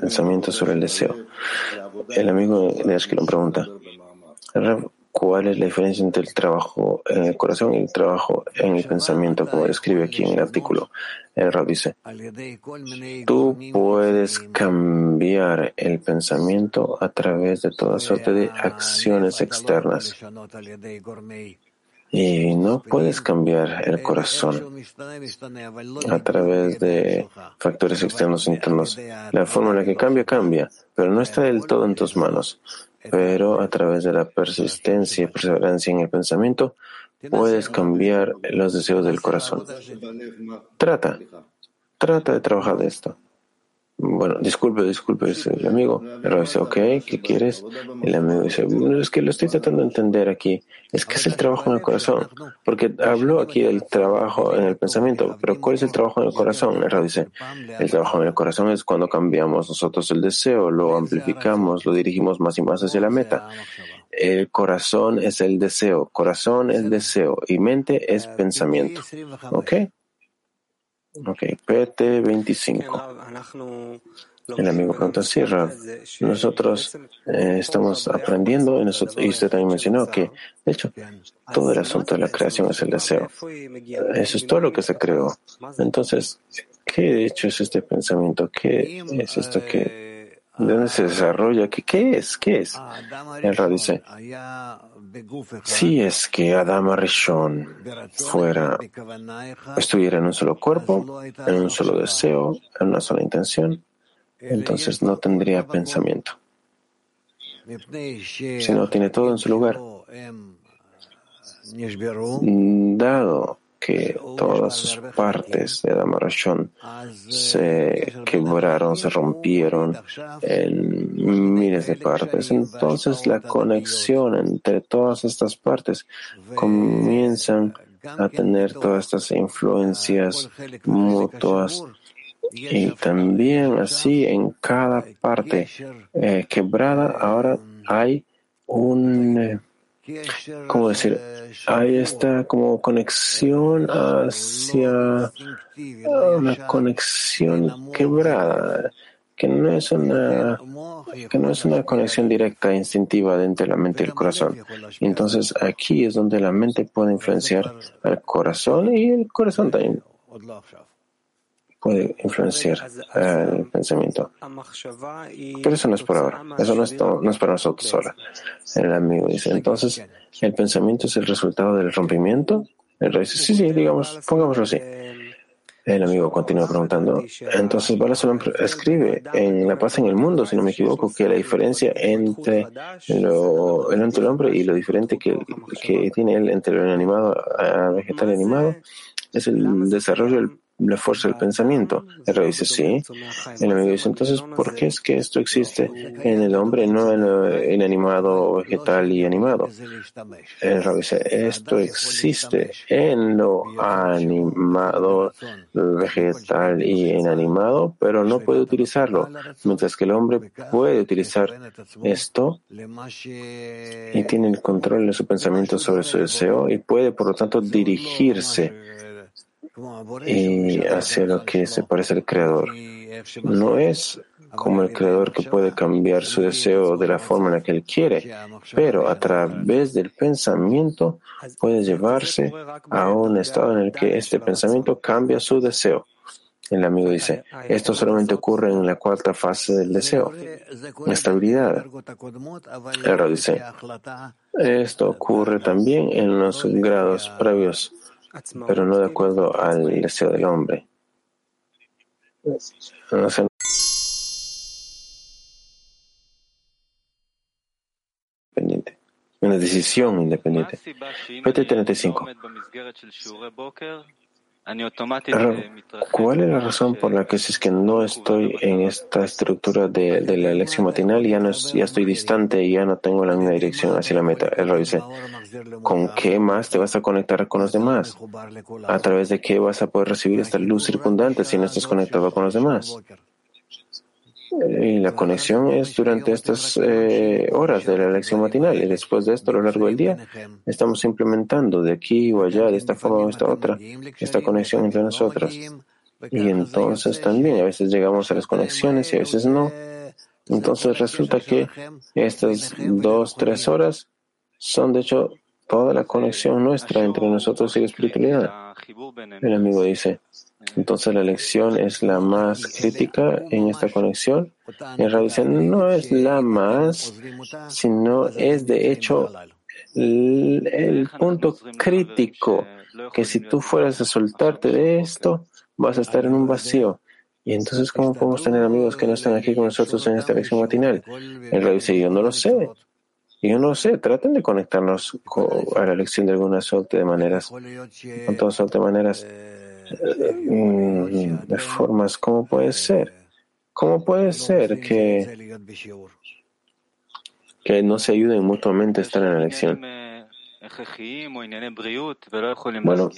[SPEAKER 1] pensamiento sobre el deseo. El amigo de Ashkelon pregunta, ¿cuál es la diferencia entre el trabajo en el corazón y el trabajo en el pensamiento, como escribe aquí en el artículo? El Rab dice, tú puedes cambiar el pensamiento a través de toda suerte de acciones externas. Y no puedes cambiar el corazón a través de factores externos e internos. La forma en la que cambia, cambia, pero no está del todo en tus manos. Pero a través de la persistencia y perseverancia en el pensamiento, puedes cambiar los deseos del corazón. Trata, trata de trabajar de esto. Bueno, disculpe, disculpe, el amigo. El dice, ok, ¿qué quieres? El amigo dice, es que lo estoy tratando de entender aquí. Es que es el trabajo en el corazón. Porque habló aquí del trabajo en el pensamiento, pero ¿cuál es el trabajo en el corazón? El dice, el trabajo en el corazón es cuando cambiamos nosotros el deseo, lo amplificamos, lo dirigimos más y más hacia la meta. El corazón es el deseo, corazón es deseo y mente es pensamiento. ¿Ok? Ok, PT 25. El amigo pregunta, sí, nosotros eh, estamos aprendiendo y, nosotros, y usted también mencionó que, de hecho, todo el asunto de la creación es el deseo. Eso es todo lo que se creó. Entonces, ¿qué de hecho es este pensamiento? ¿Qué es esto que ¿De dónde se desarrolla? ¿Qué, qué es? ¿Qué es? El Ra dice, si es que Adama Rishon fuera, estuviera en un solo cuerpo, en un solo deseo, en una sola intención, entonces no tendría pensamiento. Si no tiene todo en su lugar, dado que todas sus partes de Damarashon se quebraron, se rompieron en miles de partes. Entonces la conexión entre todas estas partes comienzan a tener todas estas influencias mutuas y también así en cada parte eh, quebrada ahora hay un eh, ¿cómo decir? Hay esta como conexión hacia una conexión quebrada, que no es una que no es una conexión directa e instintiva de la mente y el corazón. Entonces aquí es donde la mente puede influenciar al corazón y el corazón también puede influenciar el pensamiento. Pero eso no es por ahora, eso no es, no es para nosotros ahora. El amigo dice, entonces, ¿el pensamiento es el resultado del rompimiento? El rey dice, sí, sí, digamos, pongámoslo así. El amigo continúa preguntando. Entonces, Balasolam escribe en La paz en el mundo, si no me equivoco, que la diferencia entre lo, el hombre y lo diferente que, que tiene él entre lo animado a vegetal animado es el desarrollo del la fuerza del pensamiento. El rey dice, sí. El amigo dice, entonces, ¿por qué es que esto existe en el hombre, no en el animado, vegetal y animado? El rey dice, esto existe en lo animado, vegetal y inanimado, pero no puede utilizarlo, mientras que el hombre puede utilizar esto y tiene el control de su pensamiento sobre su deseo y puede, por lo tanto, dirigirse y hacia lo que se parece al Creador. No es como el Creador que puede cambiar su deseo de la forma en la que él quiere, pero a través del pensamiento puede llevarse a un estado en el que este pensamiento cambia su deseo. El amigo dice, esto solamente ocurre en la cuarta fase del deseo, estabilidad. El dice, esto ocurre también en los grados previos pero no de acuerdo al deseo del hombre. independiente. Una decisión independiente. PT35. ¿Cuál es la razón por la que si es que no estoy en esta estructura de, la elección matinal, ya, no ya estoy distante y ya no tengo la misma dirección hacia la meta? Él dice, ¿con qué más te vas a conectar con los demás? ¿A través de qué vas a poder recibir esta luz circundante si no estás conectado con los demás? Y la conexión es durante estas eh, horas de la lección matinal. Y después de esto, a lo largo del día, estamos implementando de aquí o allá, de esta forma o esta otra, esta conexión entre nosotros. Y entonces también a veces llegamos a las conexiones y a veces no. Entonces resulta que estas dos, tres horas son de hecho toda la conexión nuestra entre nosotros y la espiritualidad. El amigo dice, entonces la lección es la más crítica en esta conexión. Y el dice, no es la más, sino es de hecho el, punto crítico que si tú fueras a soltarte de esto, vas a estar en un vacío. Y entonces, ¿cómo podemos tener amigos que no están aquí con nosotros en esta lección matinal? El rey dice, yo no lo sé. Yo no sé, traten de conectarnos a la lección de algunas suerte de maneras, con todas de maneras, mm, de formas, ¿cómo puede ser? ¿Cómo puede ser que, que no se ayuden mutuamente a estar en la lección? Bueno,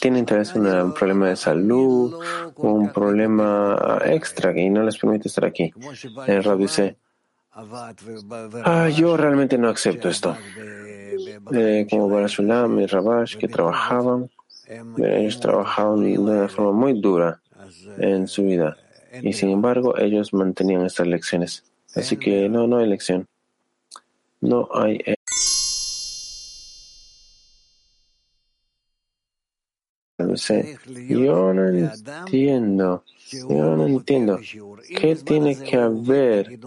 [SPEAKER 1] tienen tal vez un problema de salud un problema extra y no les permite estar aquí. El Rab dice, Ah, yo realmente no acepto esto. Eh, como Barashulam y Rabash que trabajaban, ellos trabajaban de una forma muy dura en su vida y sin embargo ellos mantenían estas lecciones. Así que no, no hay lección. No hay. Yo no entiendo, yo no entiendo. ¿Qué tiene que haber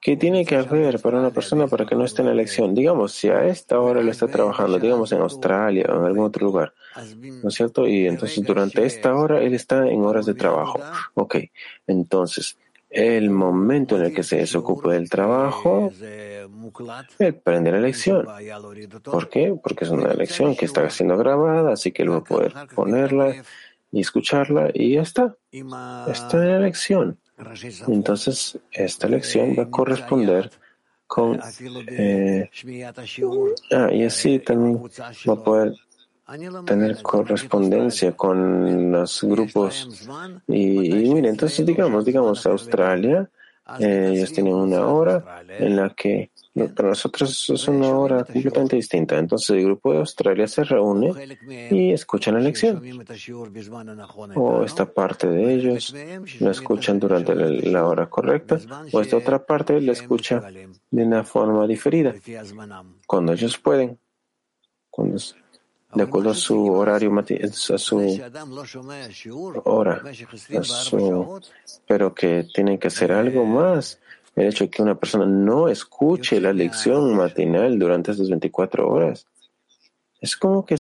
[SPEAKER 1] ¿Qué tiene que haber para una persona para que no esté en la elección? Digamos, si a esta hora le está trabajando, digamos en Australia o en algún otro lugar, ¿no es cierto? Y entonces durante esta hora él está en horas de trabajo. Ok, entonces el momento en el que se desocupe del trabajo, él prende la elección. ¿Por qué? Porque es una elección que está siendo grabada, así que él va a poder ponerla y escucharla y ya está. Está en la elección. Entonces, esta lección va a corresponder con... Eh, ah, y así también va a poder tener correspondencia con los grupos. Y, y mire, entonces digamos, digamos, Australia, eh, ellos tienen una hora en la que para nosotros es una hora completamente distinta. Entonces el grupo de Australia se reúne y escuchan la lección. O esta parte de ellos la escuchan durante la hora correcta, o esta otra parte la escucha de una forma diferida, cuando ellos pueden, cuando de acuerdo a su horario, a su hora, pero que tienen que hacer algo más el hecho de que una persona no escuche la lección matinal durante esas 24 horas. Es como que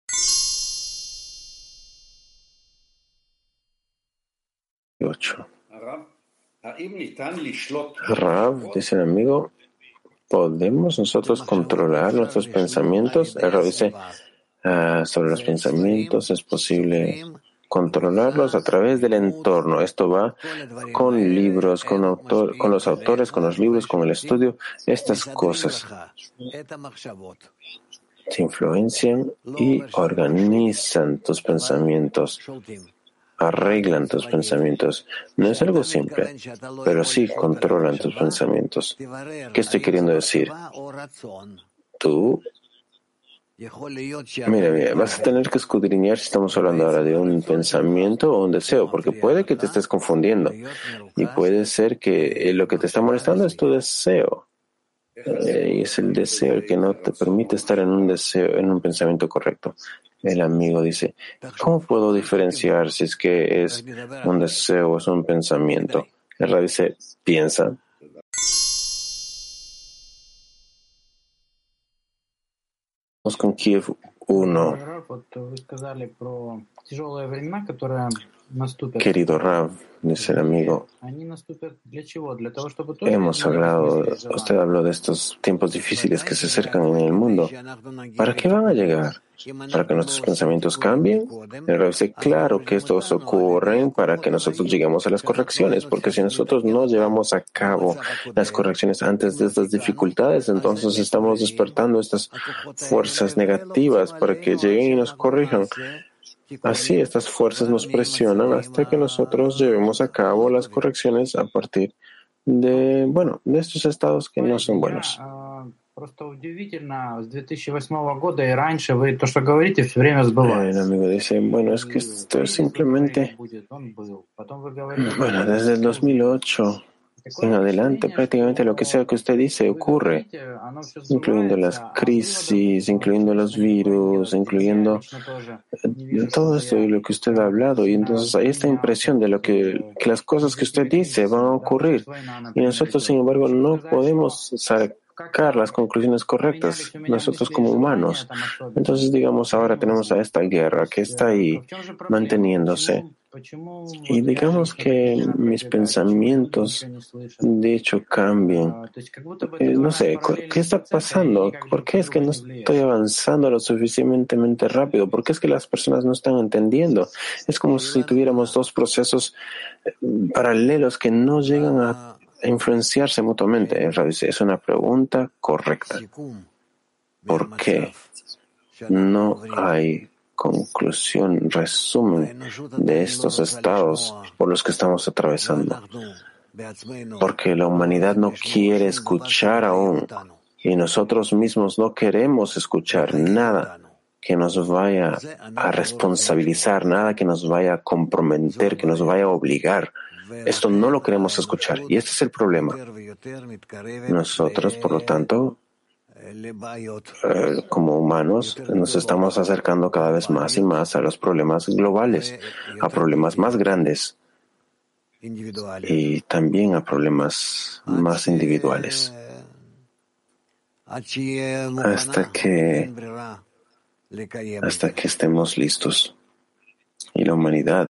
[SPEAKER 1] Rav, dice el amigo, ¿podemos nosotros controlar nuestros pensamientos? El Rav dice, ah, sobre los pensamientos es posible controlarlos a través del entorno. Esto va con libros, con, los autores, con los libros, con el estudio. Estas cosas se influencian y organizan tus pensamientos, arreglan tus pensamientos. No es algo simple, pero sí controlan tus pensamientos. ¿Qué estoy queriendo decir? Tú Mira, mira, vas a tener que escudriñar si estamos hablando ahora de un pensamiento o un deseo, porque puede que te estés confundiendo. Y puede ser que lo que te está molestando es tu deseo. Eh, y es el deseo el que no te permite estar en un deseo, en un pensamiento correcto. El amigo dice, ¿cómo puedo diferenciar si es que es un deseo o es un pensamiento? El rey dice, piensa, Моском Киев 1. Вы сказали про тяжелые времена, которые Querido Rav, dice el amigo, hemos hablado, usted habló de estos tiempos difíciles que se acercan en el mundo. ¿Para qué van a llegar? ¿Para que nuestros pensamientos cambien? El Rav dice, claro que estos ocurren para que nosotros lleguemos a las correcciones, porque si nosotros no llevamos a cabo las correcciones antes de estas dificultades, entonces estamos despertando estas fuerzas negativas para que lleguen y nos corrijan. Así estas fuerzas nos presionan hasta que nosotros llevemos a cabo las correcciones a partir de, bueno, de estos estados que no son buenos. El amigo dice, bueno, es que esto es simplemente, bueno, desde el 2008 en adelante, prácticamente lo que sea que usted dice ocurre, incluyendo las crisis, incluyendo los virus, incluyendo eh, todo esto y lo que usted ha hablado. Y entonces hay esta impresión de lo que, que las cosas que usted dice van a ocurrir. Y nosotros, sin embargo, no podemos sacar las conclusiones correctas, nosotros como humanos. Entonces, digamos, ahora tenemos a esta guerra que está ahí manteniéndose. Y digamos que mis pensamientos, de hecho, cambian. Eh, no sé, ¿qué está pasando? ¿Por qué es que no estoy avanzando lo suficientemente rápido? ¿Por qué es que las personas no están entendiendo? Es como si tuviéramos dos procesos eh, paralelos que no llegan a influenciarse mutuamente. Es una pregunta correcta. ¿Por qué no hay conclusión, resumen de estos estados por los que estamos atravesando. Porque la humanidad no quiere escuchar aún y nosotros mismos no queremos escuchar nada que nos vaya a responsabilizar, nada que nos vaya a comprometer, que nos vaya a obligar. Esto no lo queremos escuchar y este es el problema. Nosotros, por lo tanto, como humanos nos estamos acercando cada vez más y más a los problemas globales, a problemas más grandes y también a problemas más individuales. Hasta que, hasta que estemos listos. Y la humanidad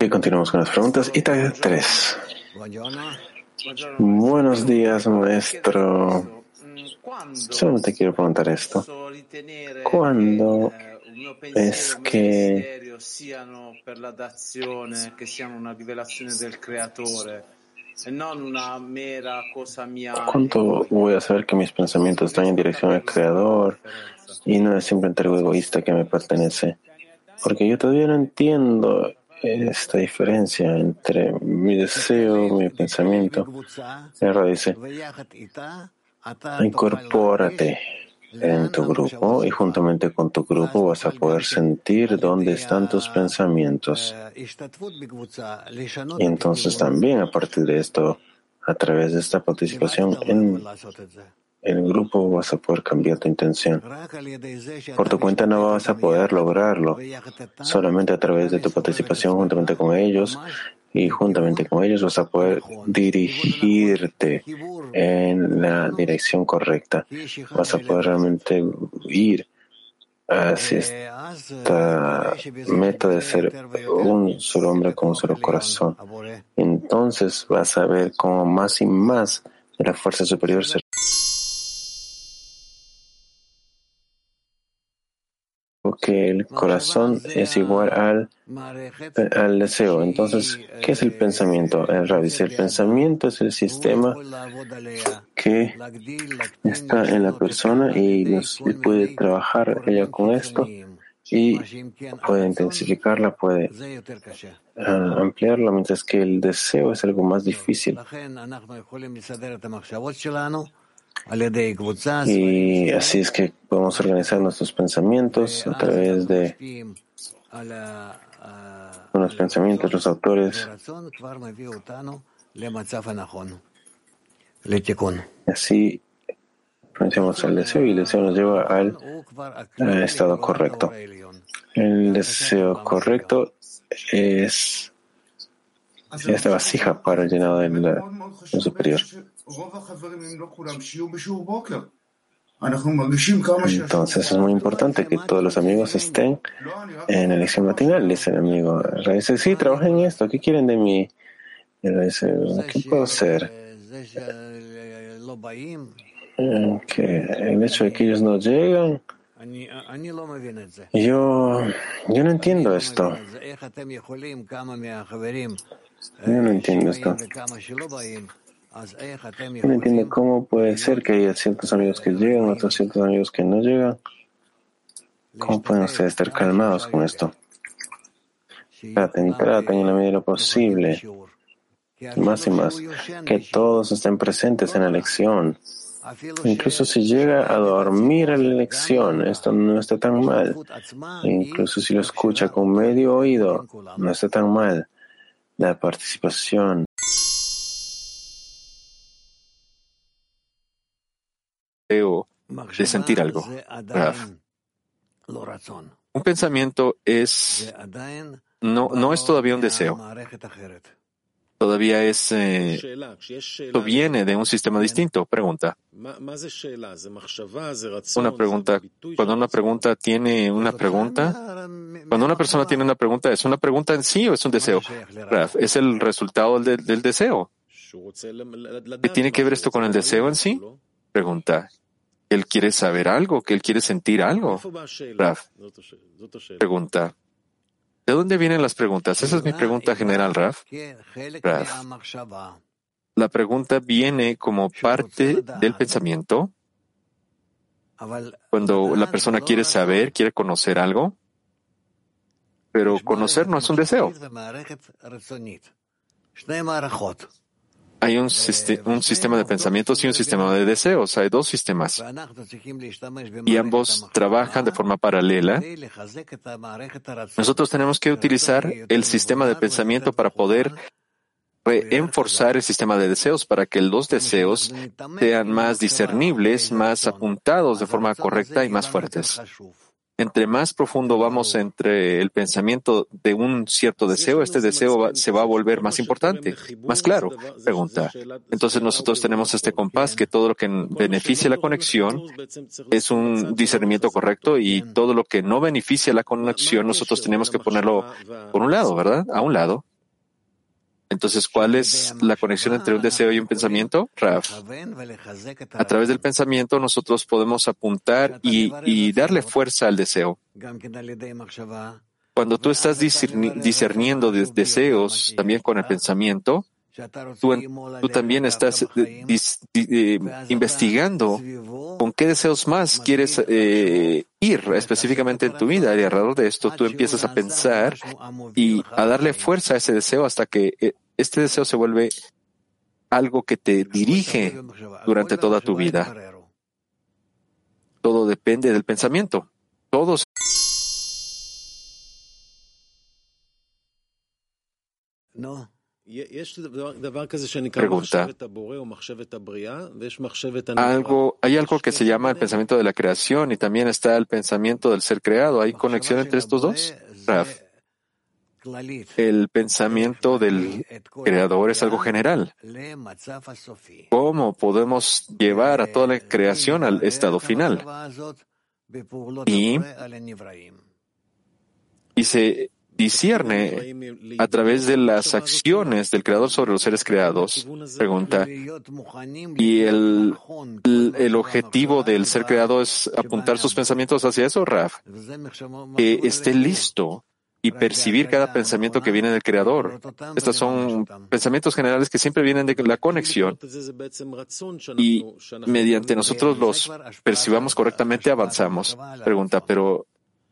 [SPEAKER 1] Y continuamos con las preguntas. Y 3. Buenos días, maestro. Solamente quiero preguntar esto. ¿Cuándo es que ¿Cuánto voy a saber que mis pensamientos están en dirección al Creador y no es simplemente algo egoísta que me pertenece? Porque yo todavía no entiendo esta diferencia entre mi deseo, mi pensamiento. El dice, incorpórate en tu grupo y juntamente con tu grupo vas a poder sentir dónde están tus pensamientos. Y entonces también a partir de esto, a través de esta participación en el grupo vas a poder cambiar tu intención. Por tu cuenta no vas a poder lograrlo, solamente a través de tu participación juntamente con ellos y juntamente con ellos vas a poder dirigirte en la dirección correcta. Vas a poder realmente ir hacia esta meta de ser un solo hombre con un solo corazón. Entonces vas a ver cómo más y más de la fuerza superior se que el corazón es igual al, al deseo. Entonces, ¿qué es el pensamiento? El dice, el pensamiento es el sistema que está en la persona y, puede trabajar ella con esto y puede intensificarla, puede ah, ampliarla, mientras que el deseo es algo más difícil. Y así es que podemos organizar nuestros pensamientos a través de unos pensamientos, los autores. Así pronunciamos el deseo y el deseo nos lleva al estado correcto. El deseo correcto es esta vasija para el llenado del superior. Entonces es muy importante que todos los amigos estén en la lección matinal, dice el amigo. Dice, sí, trabajen en esto, ¿qué quieren de mí? Y dice, ¿qué puedo hacer? Eh, que el hecho de que ellos no llegan, yo, yo no entiendo esto. Yo no entiendo esto. No entiende cómo puede ser que haya ciertos amigos que llegan, otros ciertos amigos que no llegan. ¿Cómo pueden ustedes estar calmados con esto? Traten traten en la medida de lo posible, más y más, que todos estén presentes en la lección. Incluso si llega a dormir en la lección, esto no está tan mal. incluso si lo escucha con medio oído, no está tan mal. La participación
[SPEAKER 4] de sentir algo. Un pensamiento es no, no es todavía un deseo. Todavía es, eh, viene de un sistema distinto. Pregunta. Una pregunta. Cuando una pregunta tiene una pregunta, cuando una persona tiene una pregunta, ¿es una pregunta en sí o es un deseo? Es el resultado del, del deseo. ¿Qué tiene que ver esto con el deseo en sí? Pregunta. Él quiere saber algo, que él quiere sentir algo. Raf. Pregunta. ¿De dónde vienen las preguntas? Esa es mi pregunta general, Raf. Raf. La pregunta viene como parte del pensamiento. Cuando la persona quiere saber, quiere conocer algo, pero conocer no es un deseo. Hay un, sistema de pensamientos y un sistema de deseos. Hay dos sistemas. Y ambos trabajan de forma paralela. Nosotros tenemos que utilizar el sistema de pensamiento para poder reforzar el sistema de deseos para que los deseos sean más discernibles, más apuntados de forma correcta y más fuertes entre más profundo vamos entre el pensamiento de un cierto deseo, este deseo se va a volver más importante, más claro. Pregunta. Entonces nosotros tenemos este compás que todo lo que beneficia la conexión es un discernimiento correcto y todo lo que no beneficia la conexión nosotros tenemos que ponerlo por un lado, ¿verdad? A un lado. Entonces, ¿cuál es la conexión entre un deseo y un pensamiento? Raf. A través del pensamiento nosotros podemos apuntar y, darle fuerza al deseo. Cuando tú estás discerniendo deseos también con el pensamiento, tú, también estás eh, eh, investigando con qué deseos más quieres eh, ir específicamente en tu vida. Y alrededor de esto tú empiezas a pensar y a darle fuerza a ese deseo hasta que este deseo se vuelve algo que te dirige durante toda tu vida. Todo depende del pensamiento. Todos
[SPEAKER 2] no.
[SPEAKER 4] Pregunta. Algo, hay algo que se llama el pensamiento de la creación y también está el pensamiento del ser creado. ¿Hay conexión entre estos dos? El pensamiento del creador es algo general. ¿Cómo podemos llevar a toda la creación al estado final? Y, y se discierne a través de las acciones del Creador sobre los seres creados. Pregunta. ¿Y el, el, objetivo del ser creado es apuntar sus pensamientos hacia eso, Raf? Que esté listo y percibir cada pensamiento que viene del Creador. Estos son pensamientos generales que siempre vienen de la conexión y mediante nosotros los percibamos correctamente avanzamos. Pregunta, pero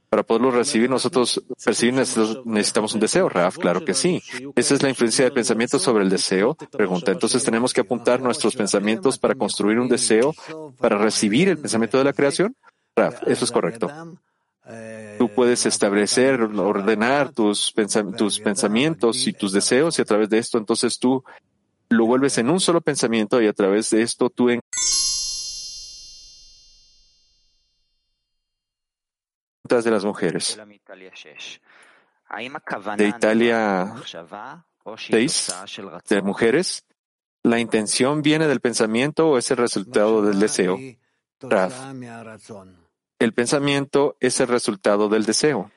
[SPEAKER 4] para poderlo recibir, nosotros percibir necesitamos un deseo, Raf, claro que sí. Esa es la influencia del pensamiento sobre el deseo. Pregunta, entonces tenemos que apuntar nuestros pensamientos para construir un deseo, para recibir el pensamiento de la creación. Raf, eso es correcto. Tú puedes establecer, ordenar tus, tus pensamientos y tus deseos y a través de esto entonces tú lo vuelves en un solo pensamiento y a través de esto tú de las mujeres. De Italia 6, de mujeres, ¿la intención viene del pensamiento o es el resultado del deseo? El pensamiento es el resultado del deseo.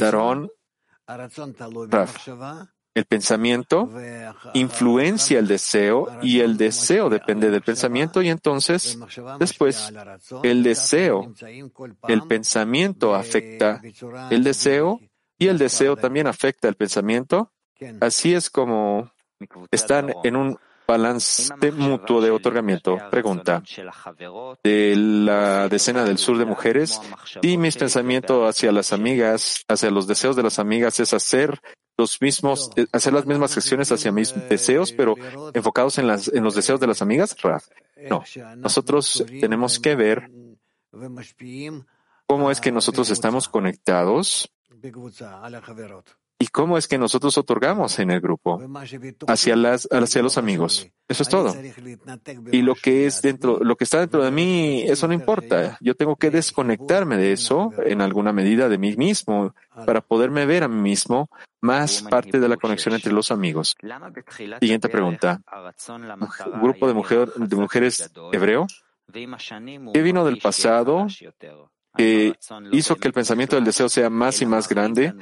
[SPEAKER 4] Darón, el pensamiento influencia el deseo y el deseo depende del pensamiento y entonces después el deseo, el pensamiento afecta el deseo y el deseo también afecta el pensamiento. Así es como están en un balance mutuo de otorgamiento. Pregunta. De la decena del sur de mujeres, y mis pensamientos hacia las amigas, hacia los deseos de las amigas es hacer los mismos, eh, hacer las mismas acciones hacia mis deseos, pero enfocados en las, en los deseos de las amigas, No. Nosotros tenemos que ver cómo es que nosotros estamos conectados y cómo es que nosotros otorgamos en el grupo hacia, los amigos. Eso es todo. Y lo que es dentro, lo que está dentro de mí, eso no importa. Yo tengo que desconectarme de eso en alguna medida de mí mismo para poderme ver a mí mismo más parte de la conexión entre los amigos. Siguiente pregunta. grupo de, de mujeres hebreo. ¿Qué vino del pasado que hizo que el pensamiento del deseo sea más y más grande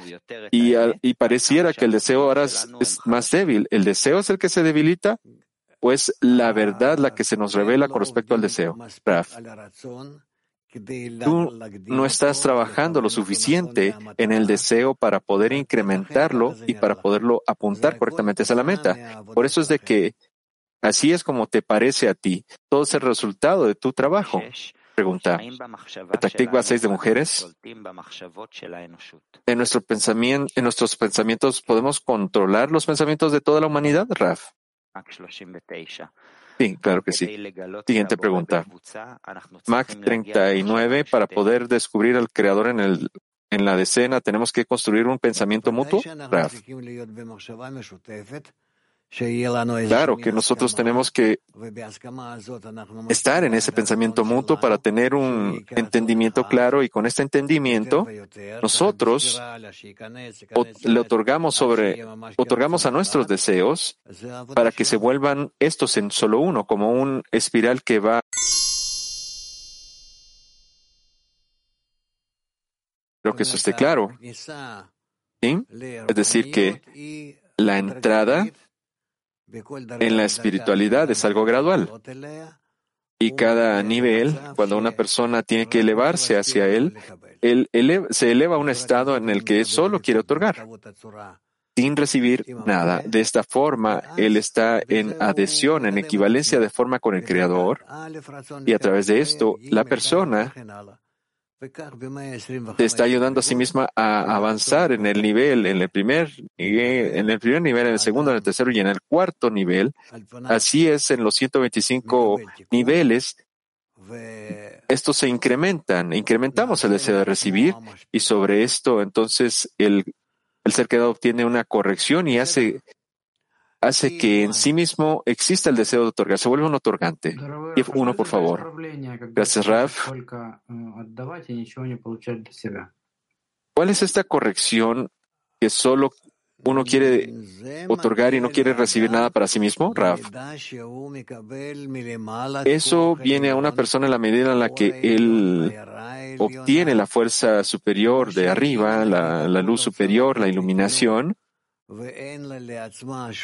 [SPEAKER 4] y, y pareciera que el deseo ahora es, más débil. ¿El deseo es el que se debilita o es la verdad la que se nos revela con respecto al deseo? Tú no estás trabajando lo suficiente en el deseo para poder incrementarlo y para poderlo apuntar correctamente a la meta. Por eso es de que así es como te parece a ti. Todo es el resultado de tu trabajo. Pregunta. ¿Petactikva 6 de mujeres? En, nuestro pensamiento, en nuestros pensamientos, ¿podemos controlar los pensamientos de toda la humanidad, Raf? Sí, claro que sí. Siguiente pregunta. Mac 39, para poder descubrir al creador en, el, en la decena, ¿tenemos que construir un pensamiento mutuo? Raf. Claro que nosotros tenemos que estar en ese pensamiento mutuo para tener un entendimiento claro y con este entendimiento nosotros le otorgamos sobre, otorgamos a nuestros deseos para que se vuelvan estos en solo uno, como un espiral que va Creo que eso esté claro. ¿Sí? Es decir, que la entrada en la espiritualidad es algo gradual. Y cada nivel, cuando una persona tiene que elevarse hacia él, él se eleva a un estado en el que solo quiere otorgar, sin recibir nada. De esta forma, él está en adhesión, en equivalencia de forma con el Creador, y a través de esto, la persona está ayudando a sí misma a avanzar en el nivel, en el primer, en el primer nivel, en el segundo, en el tercero y en el cuarto nivel. Así es en los 125 niveles. Estos se incrementan, incrementamos el deseo de recibir y sobre esto entonces el, el ser quedado obtiene una corrección y hace hace que en sí mismo exista el deseo de otorgar, se vuelve un otorgante. Y uno, por favor. Gracias, Raf. ¿Cuál es esta corrección que solo uno quiere otorgar y no quiere recibir nada para sí mismo, Raf? Eso viene a una persona en la medida en la que él obtiene la fuerza superior de arriba, la, la luz superior, la iluminación,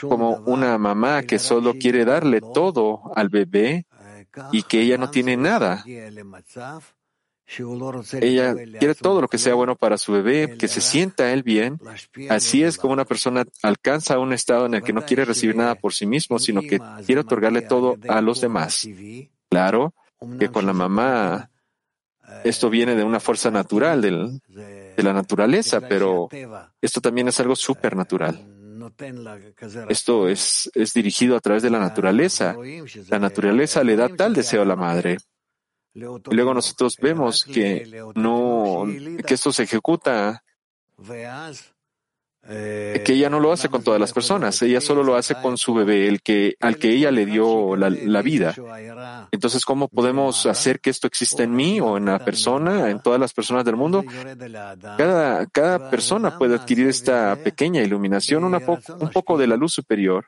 [SPEAKER 4] como una mamá que solo quiere darle todo al bebé y que ella no tiene nada. Ella quiere todo lo que sea bueno para su bebé, que se sienta él bien. Así es como una persona alcanza un estado en el que no quiere recibir nada por sí mismo, sino que quiere otorgarle todo a los demás. Claro que con la mamá esto viene de una fuerza natural del, de la naturaleza, pero esto también es algo supernatural. Esto es, es dirigido a través de la naturaleza. La naturaleza le da tal deseo a la madre. Y luego nosotros vemos que no, que esto se ejecuta que ella no lo hace con todas las personas, ella solo lo hace con su bebé, el que, al que ella le dio la, la, vida. Entonces, ¿cómo podemos hacer que esto exista en mí o en la persona, en todas las personas del mundo? Cada, cada persona puede adquirir esta pequeña iluminación, una un poco de la luz superior.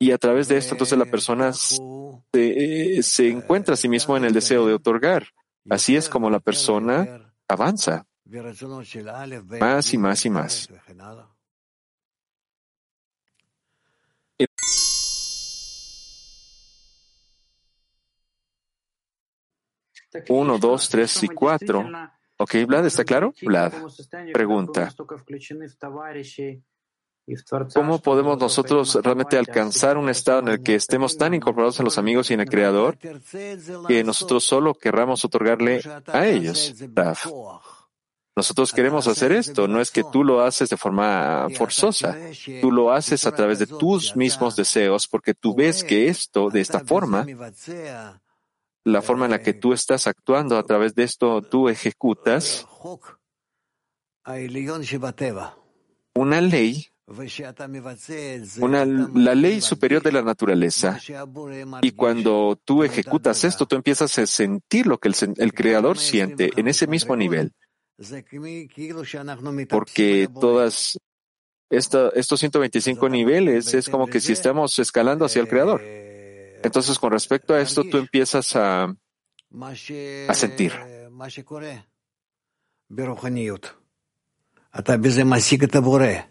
[SPEAKER 4] Y a través de esto, entonces la persona se, se encuentra a sí mismo en el deseo de otorgar. Así es como la persona avanza más y más y más. Uno, dos, tres y cuatro. Ok, Vlad, ¿está claro? Vlad, pregunta. ¿Cómo podemos nosotros realmente alcanzar un estado en el que estemos tan incorporados en los amigos y en el Creador que nosotros solo querramos otorgarle a ellos? Nosotros queremos hacer esto, no es que tú lo haces de forma forzosa, tú lo haces a través de tus mismos deseos porque tú ves que esto, de esta forma, la forma en la que tú estás actuando, a través de esto tú ejecutas una ley, una, la ley superior de la naturaleza. Y cuando tú ejecutas esto, tú empiezas a sentir lo que el, el Creador siente en ese mismo nivel. Porque todas estos 125 niveles es como que si estamos escalando hacia el Creador. Entonces, con respecto a esto, tú empiezas a, a sentir.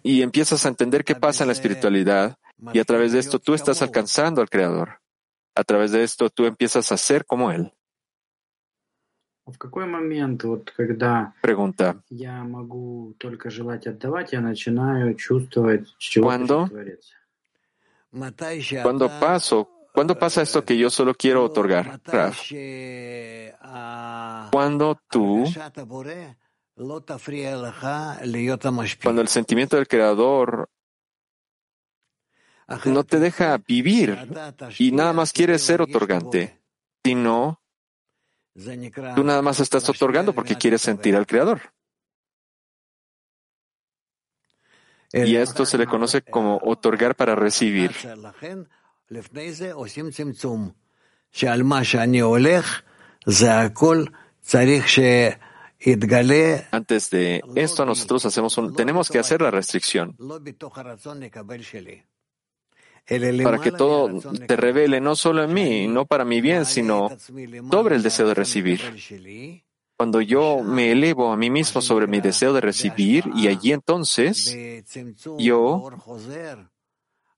[SPEAKER 4] Y empiezas a entender qué pasa en la espiritualidad y a través de esto tú estás alcanzando al Creador. A través de esto tú empiezas a ser como Él. Pregunta. ¿Cuándo? Cuando paso, ¿cuándo pasa esto que yo solo quiero otorgar? Cuando tú cuando el sentimiento del creador no te deja vivir y nada más quieres ser otorgante, sino tú nada más estás otorgando porque quieres sentir al creador. Y esto se le conoce como otorgar para recibir. Antes de esto, nosotros hacemos un, tenemos que hacer la restricción para que todo te revele no solo en mí, no para mi bien, sino sobre el deseo de recibir. Cuando yo me elevo a mí mismo sobre mi deseo de recibir y allí entonces yo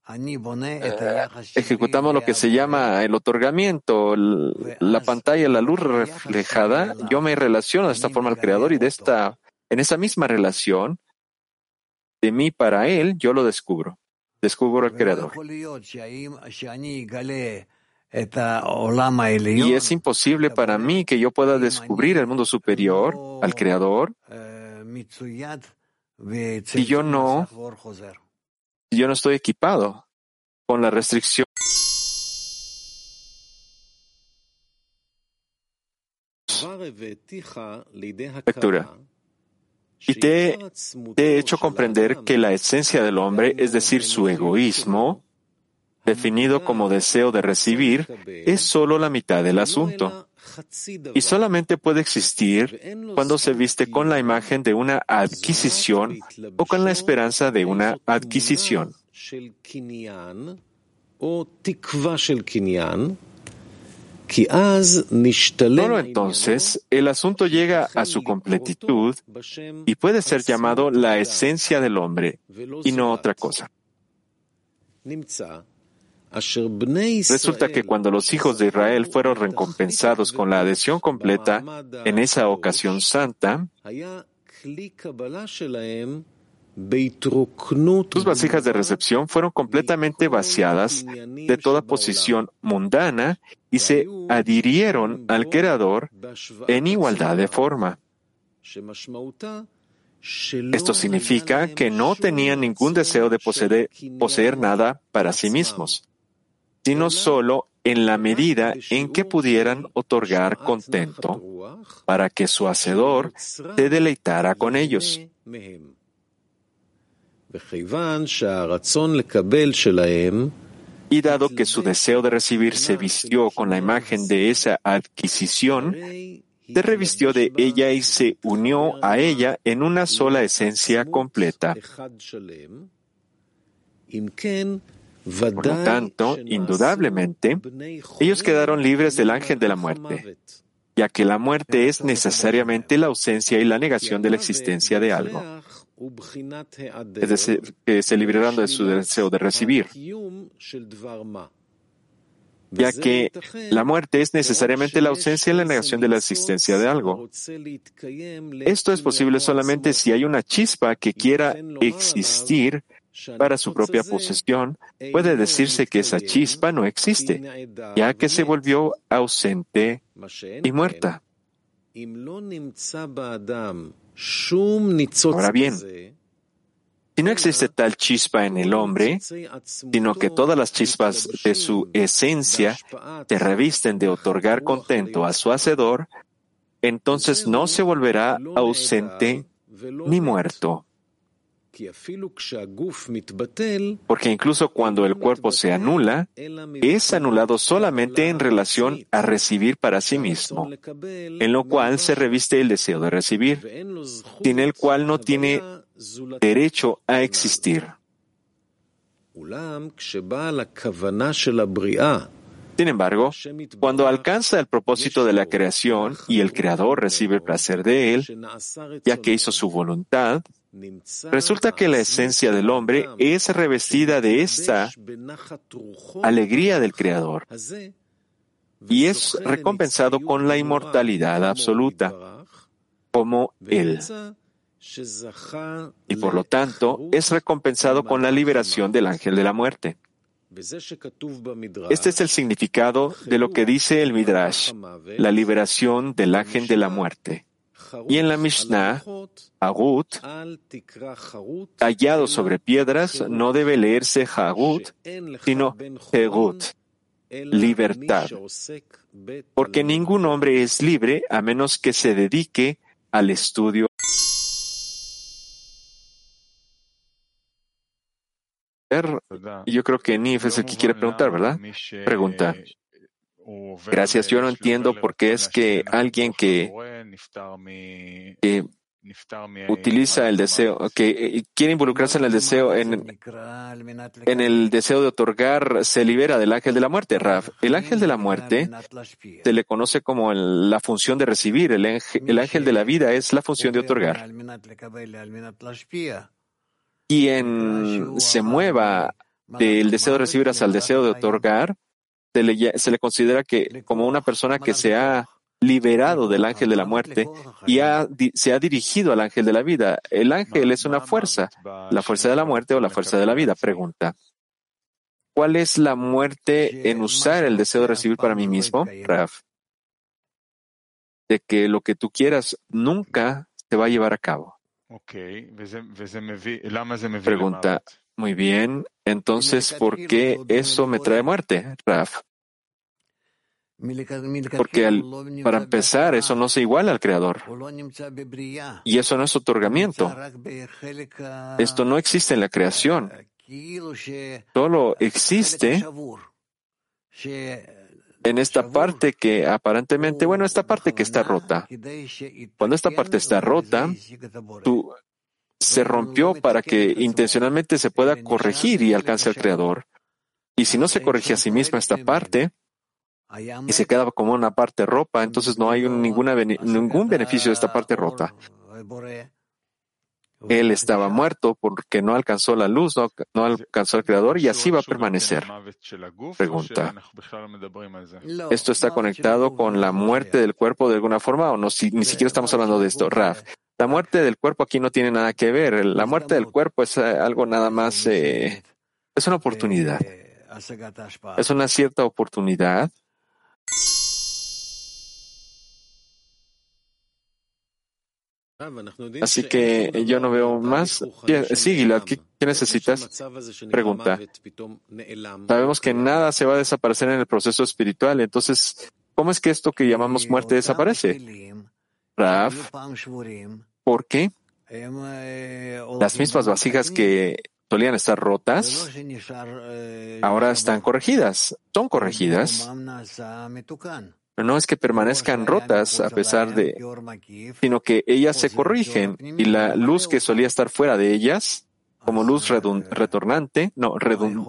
[SPEAKER 4] eh, ejecutamos lo que se llama el otorgamiento, la pantalla, la luz reflejada. Yo me relaciono de esta forma al Creador y de esta, en esa misma relación, de mí para Él, yo lo descubro. Descubro al Creador. Y es imposible para mí que yo pueda descubrir el mundo superior, al Creador, si yo no yo no estoy equipado con la restricción. Lectura. Y te, he hecho comprender que la esencia del hombre, es decir, su egoísmo, definido como deseo de recibir, es solo la mitad del asunto y solamente puede existir cuando se viste con la imagen de una adquisición o con la esperanza de una adquisición. Solo entonces el asunto llega a su completitud y puede ser llamado la esencia del hombre y no otra cosa. Resulta que cuando los hijos de Israel fueron recompensados con la adhesión completa en esa ocasión santa, sus vasijas de recepción fueron completamente vaciadas de toda posición mundana y se adhirieron al Creador en igualdad de forma. Esto significa que no tenían ningún deseo de poseer, poseer nada para sí mismos sino solo en la medida en que pudieran otorgar contento para que su hacedor se deleitara con ellos. Y dado que su deseo de recibir se vistió con la imagen de esa adquisición, se revistió de ella y se unió a ella en una sola esencia completa. Por lo tanto, indudablemente, ellos quedaron libres del ángel de la muerte, ya que la muerte es necesariamente la ausencia y la negación de la existencia de algo. Es decir, que se libraron de su deseo de recibir, ya que la muerte es necesariamente la ausencia y la negación de la existencia de algo. Esto es posible solamente si hay una chispa que quiera existir para su propia posesión, puede decirse que esa chispa no existe, ya que se volvió ausente y muerta. Ahora bien, si no existe tal chispa en el hombre, sino que todas las chispas de su esencia te revisten de otorgar contento a su hacedor, entonces no se volverá ausente ni muerto. Porque incluso cuando el cuerpo se anula, es anulado solamente en relación a recibir para sí mismo, en lo cual se reviste el deseo de recibir, sin el cual no tiene derecho a existir. Sin embargo, cuando alcanza el propósito de la creación y el Creador recibe el placer de él, ya que hizo su voluntad, resulta que la esencia del hombre es revestida de esta alegría del Creador y es recompensado con la inmortalidad absoluta, como Él. Y por lo tanto, es recompensado con la liberación del ángel de la muerte. Este es el significado de lo que dice el Midrash, la liberación del ángel de la muerte. Y en la Mishnah, Hagut, tallado sobre piedras, no debe leerse Hagut, sino Hegut, libertad. Porque ningún hombre es libre a menos que se dedique al estudio. Yo creo que Nif es el que quiere preguntar, ¿verdad? Pregunta. Gracias. Yo no entiendo por qué es que alguien que, utiliza el deseo, que eh, quiere involucrarse en el deseo, en, en, el deseo de otorgar, se libera del ángel de la muerte. Raf, el ángel de la muerte se le conoce como la función de recibir. El el ángel de la vida es la función de otorgar quien se mueva del deseo de recibir hasta el deseo de otorgar, se le, considera que como una persona que se ha liberado del ángel de la muerte y se ha dirigido al ángel de la vida. El ángel es una fuerza, la fuerza de la muerte o la fuerza de la vida. Pregunta. ¿Cuál es la muerte en usar el deseo de recibir para mí mismo, Raf? De que lo que tú quieras nunca se va a llevar a cabo. Pregunta, muy bien, entonces, ¿por qué eso me trae muerte, Raf? Porque para empezar, eso no se iguala al Creador. Y eso no es otorgamiento. Esto no existe en la creación. Solo existe en esta parte que aparentemente, bueno, esta parte que está rota. Cuando esta parte está rota, tú, se rompió para que intencionalmente se pueda corregir y alcance al Creador. Y si no se corrige a sí misma esta parte, y se queda como una parte rota, entonces no hay ninguna, ningún beneficio de esta parte rota. Él estaba muerto porque no alcanzó la luz, no, alcanzó al Creador y así va a permanecer. Pregunta. ¿Esto está conectado con la muerte del cuerpo de alguna forma o no? Si, ni siquiera estamos hablando de esto. Raf, la muerte del cuerpo aquí no tiene nada que ver. La muerte del cuerpo es eh, algo nada más, eh, es una oportunidad. Es una cierta oportunidad Así que yo no veo más. Sí, Gilad, ¿qué, necesitas? Pregunta. Sabemos que nada se va a desaparecer en el proceso espiritual. Entonces, ¿cómo es que esto que llamamos muerte desaparece? Raf, ¿por qué? Las mismas vasijas que solían estar rotas, ahora están corregidas. Son corregidas no es que permanezcan rotas a pesar de, sino que ellas se corrigen y la luz que solía estar fuera de ellas, como luz retornante, no,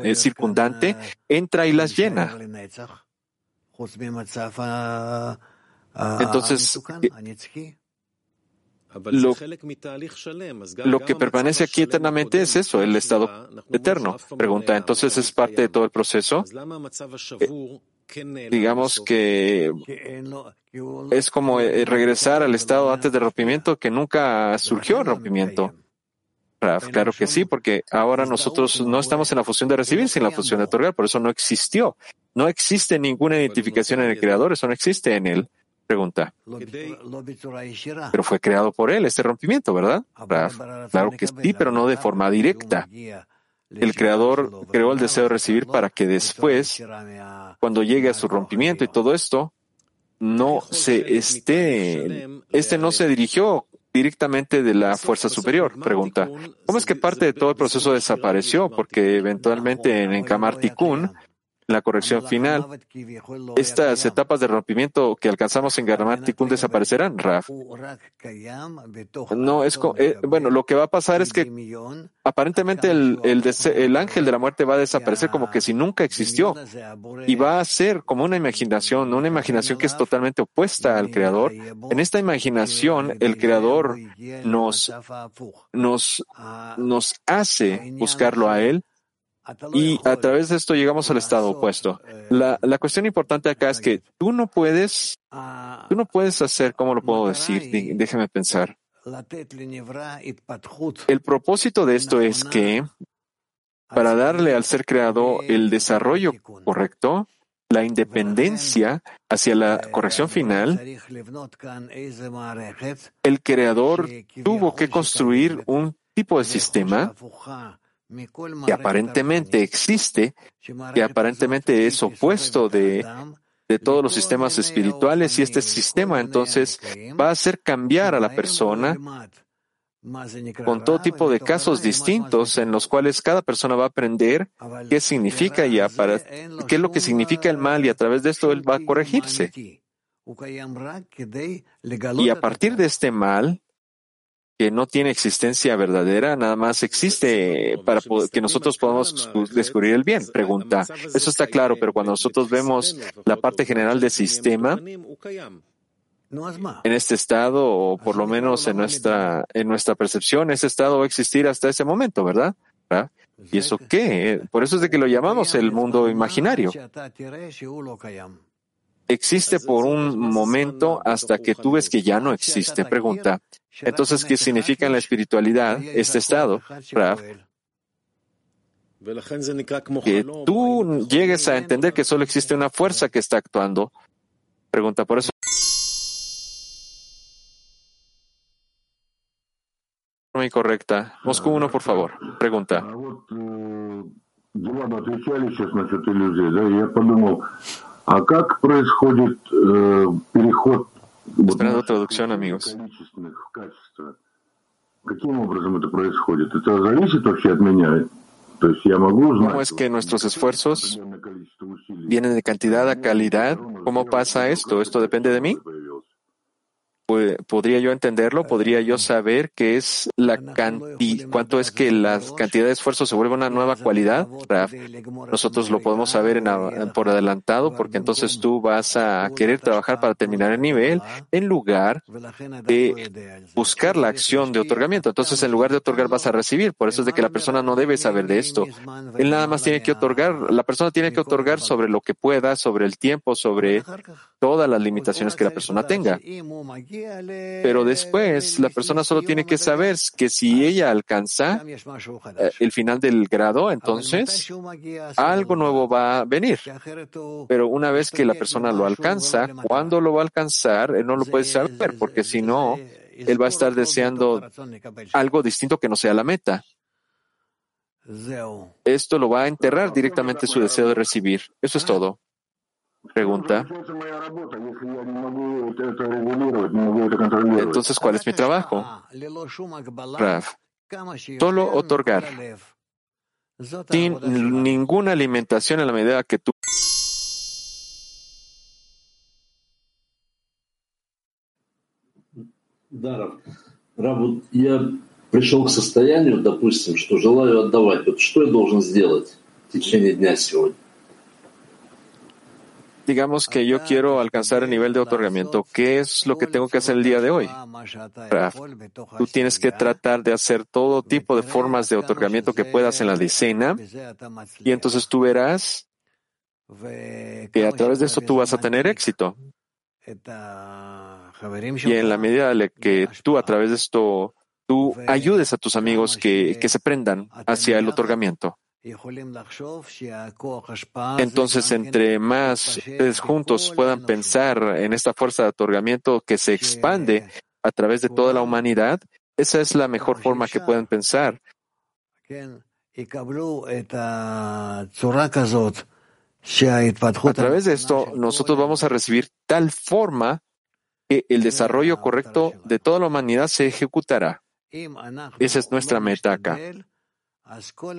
[SPEAKER 4] eh, circundante, entra y las llena. Entonces, eh, lo, lo, que permanece aquí eternamente es eso, el estado eterno. Pregunta, entonces es parte de todo el proceso digamos que es como eh, regresar al estado antes del rompimiento que nunca surgió el rompimiento. claro que sí, porque ahora nosotros no estamos en la función de recibir, sino en la función de otorgar, por eso no existió. No existe ninguna identificación en el creador, eso no existe en él. Pregunta. Pero fue creado por él este rompimiento, ¿verdad? Claro que sí, pero no de forma directa. El creador creó el deseo de recibir para que después, cuando llegue a su rompimiento y todo esto, no se esté, este no se dirigió directamente de la fuerza superior. Pregunta, ¿cómo es que parte de todo el proceso desapareció? Porque eventualmente en Kamartikun la corrección final, estas etapas de rompimiento que alcanzamos en Tikkun desaparecerán, Raf. No, es, eh, bueno, lo que va a pasar es que aparentemente el, el, ángel de la muerte va a desaparecer como que si nunca existió y va a ser como una imaginación, una imaginación que es totalmente opuesta al creador. En esta imaginación, el creador nos, nos, nos hace buscarlo a él y a través de esto llegamos al estado opuesto. La, la cuestión importante acá es que tú no puedes, tú no puedes hacer, ¿cómo lo puedo decir? Déjame pensar. El propósito de esto es que para darle al ser creado el desarrollo correcto, la independencia hacia la corrección final, el creador tuvo que construir un tipo de sistema que aparentemente existe, que aparentemente es opuesto de, de todos los sistemas espirituales y este sistema entonces va a hacer cambiar a la persona con todo tipo de casos distintos en los cuales cada persona va a aprender qué significa y para, qué es lo que significa el mal y a través de esto él va a corregirse. Y a partir de este mal, que no tiene existencia verdadera, nada más existe para que nosotros podamos descubrir el bien. Pregunta. Eso está claro, pero cuando nosotros vemos la parte general del sistema, en este estado, o por lo menos en nuestra, en nuestra percepción, ese estado va a existir hasta ese momento, ¿verdad? ¿Y eso qué? Por eso es de que lo llamamos el mundo imaginario. Existe por un momento hasta que tú ves que ya no existe. Pregunta. Entonces, ¿qué significa en la espiritualidad este estado, Que tú llegues a entender que solo existe una fuerza que está actuando. Pregunta, por eso. Correcta. Moscú uno, por favor. Pregunta. Esperando traducción, amigos. ¿Cómo es que nuestros esfuerzos vienen de cantidad a calidad? ¿Cómo pasa esto? ¿Esto depende de mí? Podría yo entenderlo, podría yo saber qué es la cantidad, cuánto es que la cantidad de esfuerzo se vuelve una nueva cualidad. Nosotros lo podemos saber por adelantado, porque entonces tú vas a querer trabajar para terminar el nivel en lugar de buscar la acción de otorgamiento. Entonces, en lugar de otorgar, vas a recibir. Por eso es de que la persona no debe saber de esto. Él nada más tiene que otorgar, la persona tiene que otorgar sobre lo que pueda, sobre el tiempo, sobre todas las limitaciones que la persona tenga. Pero después la persona solo tiene que saber que si ella alcanza eh, el final del grado, entonces algo nuevo va a venir. Pero una vez que la persona lo alcanza, ¿cuándo lo va a alcanzar? Él no lo puede saber, porque si no, él va a estar deseando algo distinto que no sea la meta. Esto lo va a enterrar directamente su deseo de recibir. Eso es todo. Pregunta. Entonces, ¿cuál es mi trabajo? Raf. Solo otorgar. Sin ninguna alimentación en la medida que tú.
[SPEAKER 5] Да, Раб, вот я пришел к состоянию, допустим, что желаю отдавать. Вот что я должен сделать в течение дня сегодня?
[SPEAKER 4] Digamos que yo quiero alcanzar el nivel de otorgamiento, ¿qué es lo que tengo que hacer el día de hoy? Tú tienes que tratar de hacer todo tipo de formas de otorgamiento que puedas en la decena y entonces tú verás que a través de eso tú vas a tener éxito. Y en la medida en que tú a través de esto tú ayudes a tus amigos que, que se prendan hacia el otorgamiento. Entonces, entre más juntos puedan pensar en esta fuerza de otorgamiento que se expande a través de toda la humanidad, esa es la mejor forma que pueden pensar. A través de esto, nosotros vamos a recibir tal forma que el desarrollo correcto de toda la humanidad se ejecutará. Esa es nuestra meta acá.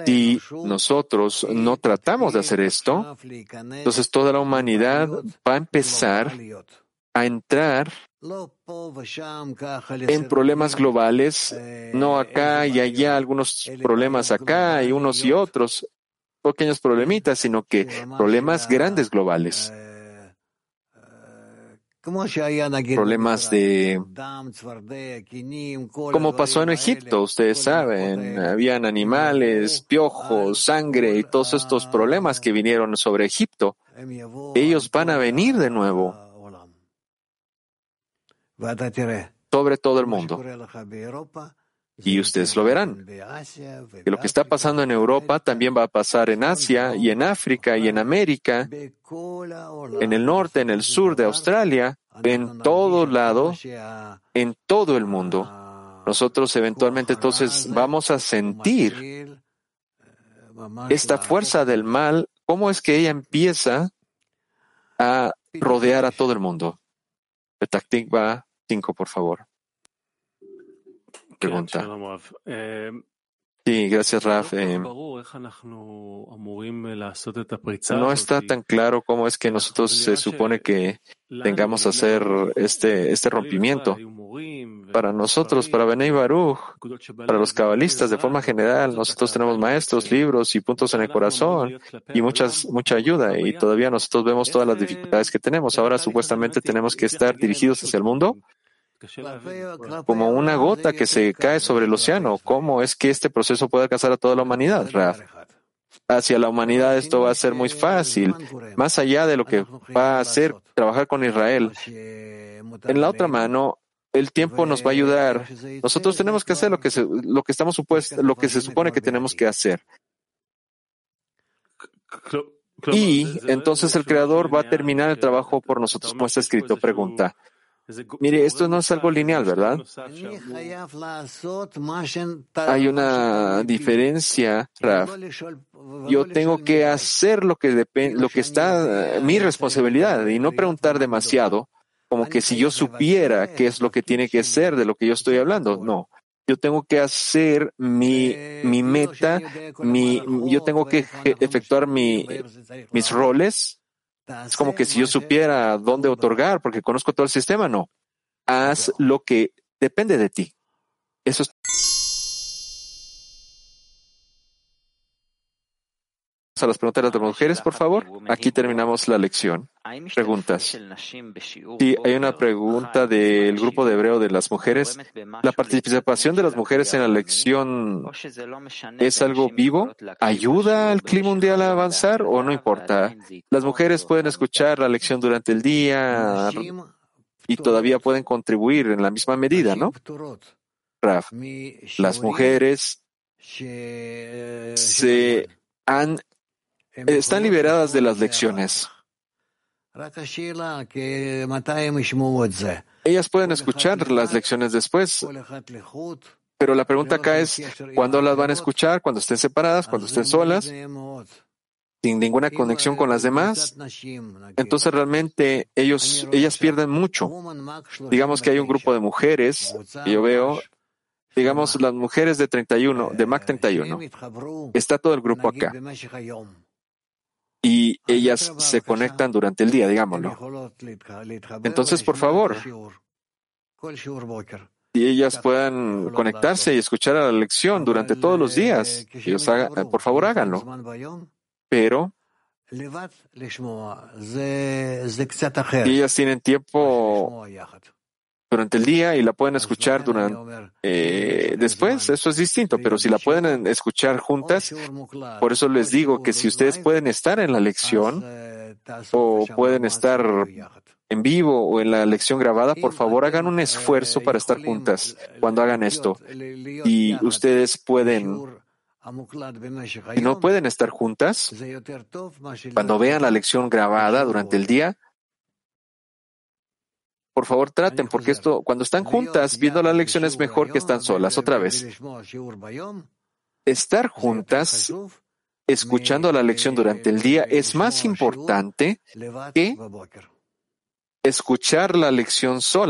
[SPEAKER 4] Si nosotros no tratamos de hacer esto, entonces toda la humanidad va a empezar a entrar en problemas globales, no acá y allá, algunos problemas acá y unos y otros, pequeños problemitas, sino que problemas grandes globales problemas de como pasó en Egipto, ustedes saben, habían animales, piojos, sangre y todos estos problemas que vinieron sobre Egipto. Ellos van a venir de nuevo. Sobre todo el mundo. Y ustedes lo verán. Que lo que está pasando en Europa también va a pasar en Asia y en África y en América, en el norte, en el sur de Australia, en todo lado, en todo el mundo. Nosotros eventualmente entonces vamos a sentir esta fuerza del mal, cómo es que ella empieza a rodear a todo el mundo. Petactikva 5, por favor pregunta. Sí, gracias, Raf. Eh, no está tan claro cómo es que nosotros se supone que tengamos que hacer este, este rompimiento. Para nosotros, para Benei Baruch, para los cabalistas de forma general, nosotros tenemos maestros, libros y puntos en el corazón y muchas, mucha ayuda y todavía nosotros vemos todas las dificultades que tenemos. Ahora supuestamente tenemos que estar dirigidos hacia el mundo como una gota que se cae sobre el océano. ¿Cómo es que este proceso puede alcanzar a toda la humanidad, Raf? Hacia la humanidad esto va a ser muy fácil, más allá de lo que va a hacer trabajar con Israel. En la otra mano, el tiempo nos va a ayudar. Nosotros tenemos que hacer lo que se, lo que estamos supuesto, lo que se supone que tenemos que hacer. Y entonces el creador va a terminar el trabajo por nosotros, como está escrito. Pregunta. Mire, esto no es algo lineal, ¿verdad? Hay una diferencia, Raf. Yo tengo que hacer lo que depende, lo que está mi responsabilidad y no preguntar demasiado, como que si yo supiera qué es lo que tiene que ser de lo que yo estoy hablando. No. Yo tengo que hacer mi, mi meta, mi, yo tengo que efectuar mi, mis roles es como que si yo supiera dónde otorgar, porque conozco todo el sistema, no. Haz lo que depende de ti. Eso es a las preguntas de las mujeres, por favor. Aquí terminamos la lección. Preguntas. Sí, hay una pregunta del grupo de hebreo de las mujeres. ¿La participación de las mujeres en la lección es algo vivo? ¿Ayuda al clima mundial a avanzar o no importa? Las mujeres pueden escuchar la lección durante el día y todavía pueden contribuir en la misma medida, ¿no? Raf, las mujeres se han están liberadas de las lecciones. Ellas pueden escuchar las lecciones después, pero la pregunta acá es, ¿cuándo las van a escuchar? ¿Cuando estén separadas? ¿Cuando estén solas? sin ninguna conexión con las demás, entonces realmente ellos, ellas pierden mucho. Digamos que hay un grupo de mujeres, que yo veo, digamos las mujeres de 31, de MAC 31. Está todo el grupo acá ellas se conectan durante el día, digámoslo. Entonces, por favor, si ellas puedan conectarse y escuchar a la lección durante todos los días, ellos por favor háganlo. Pero ellas tienen tiempo durante el día y la pueden escuchar durante eh, después, eso es distinto, pero si la pueden escuchar juntas, por eso les digo que si ustedes pueden estar en la lección o pueden estar en vivo o en la lección grabada, por favor hagan un esfuerzo para estar juntas cuando hagan esto. Y ustedes pueden, si no pueden estar juntas, cuando vean la lección grabada durante el día, por favor traten, porque esto, cuando están juntas viendo la lección es mejor que están solas. Otra vez, estar juntas escuchando la lección durante el día es más importante que escuchar la lección sola.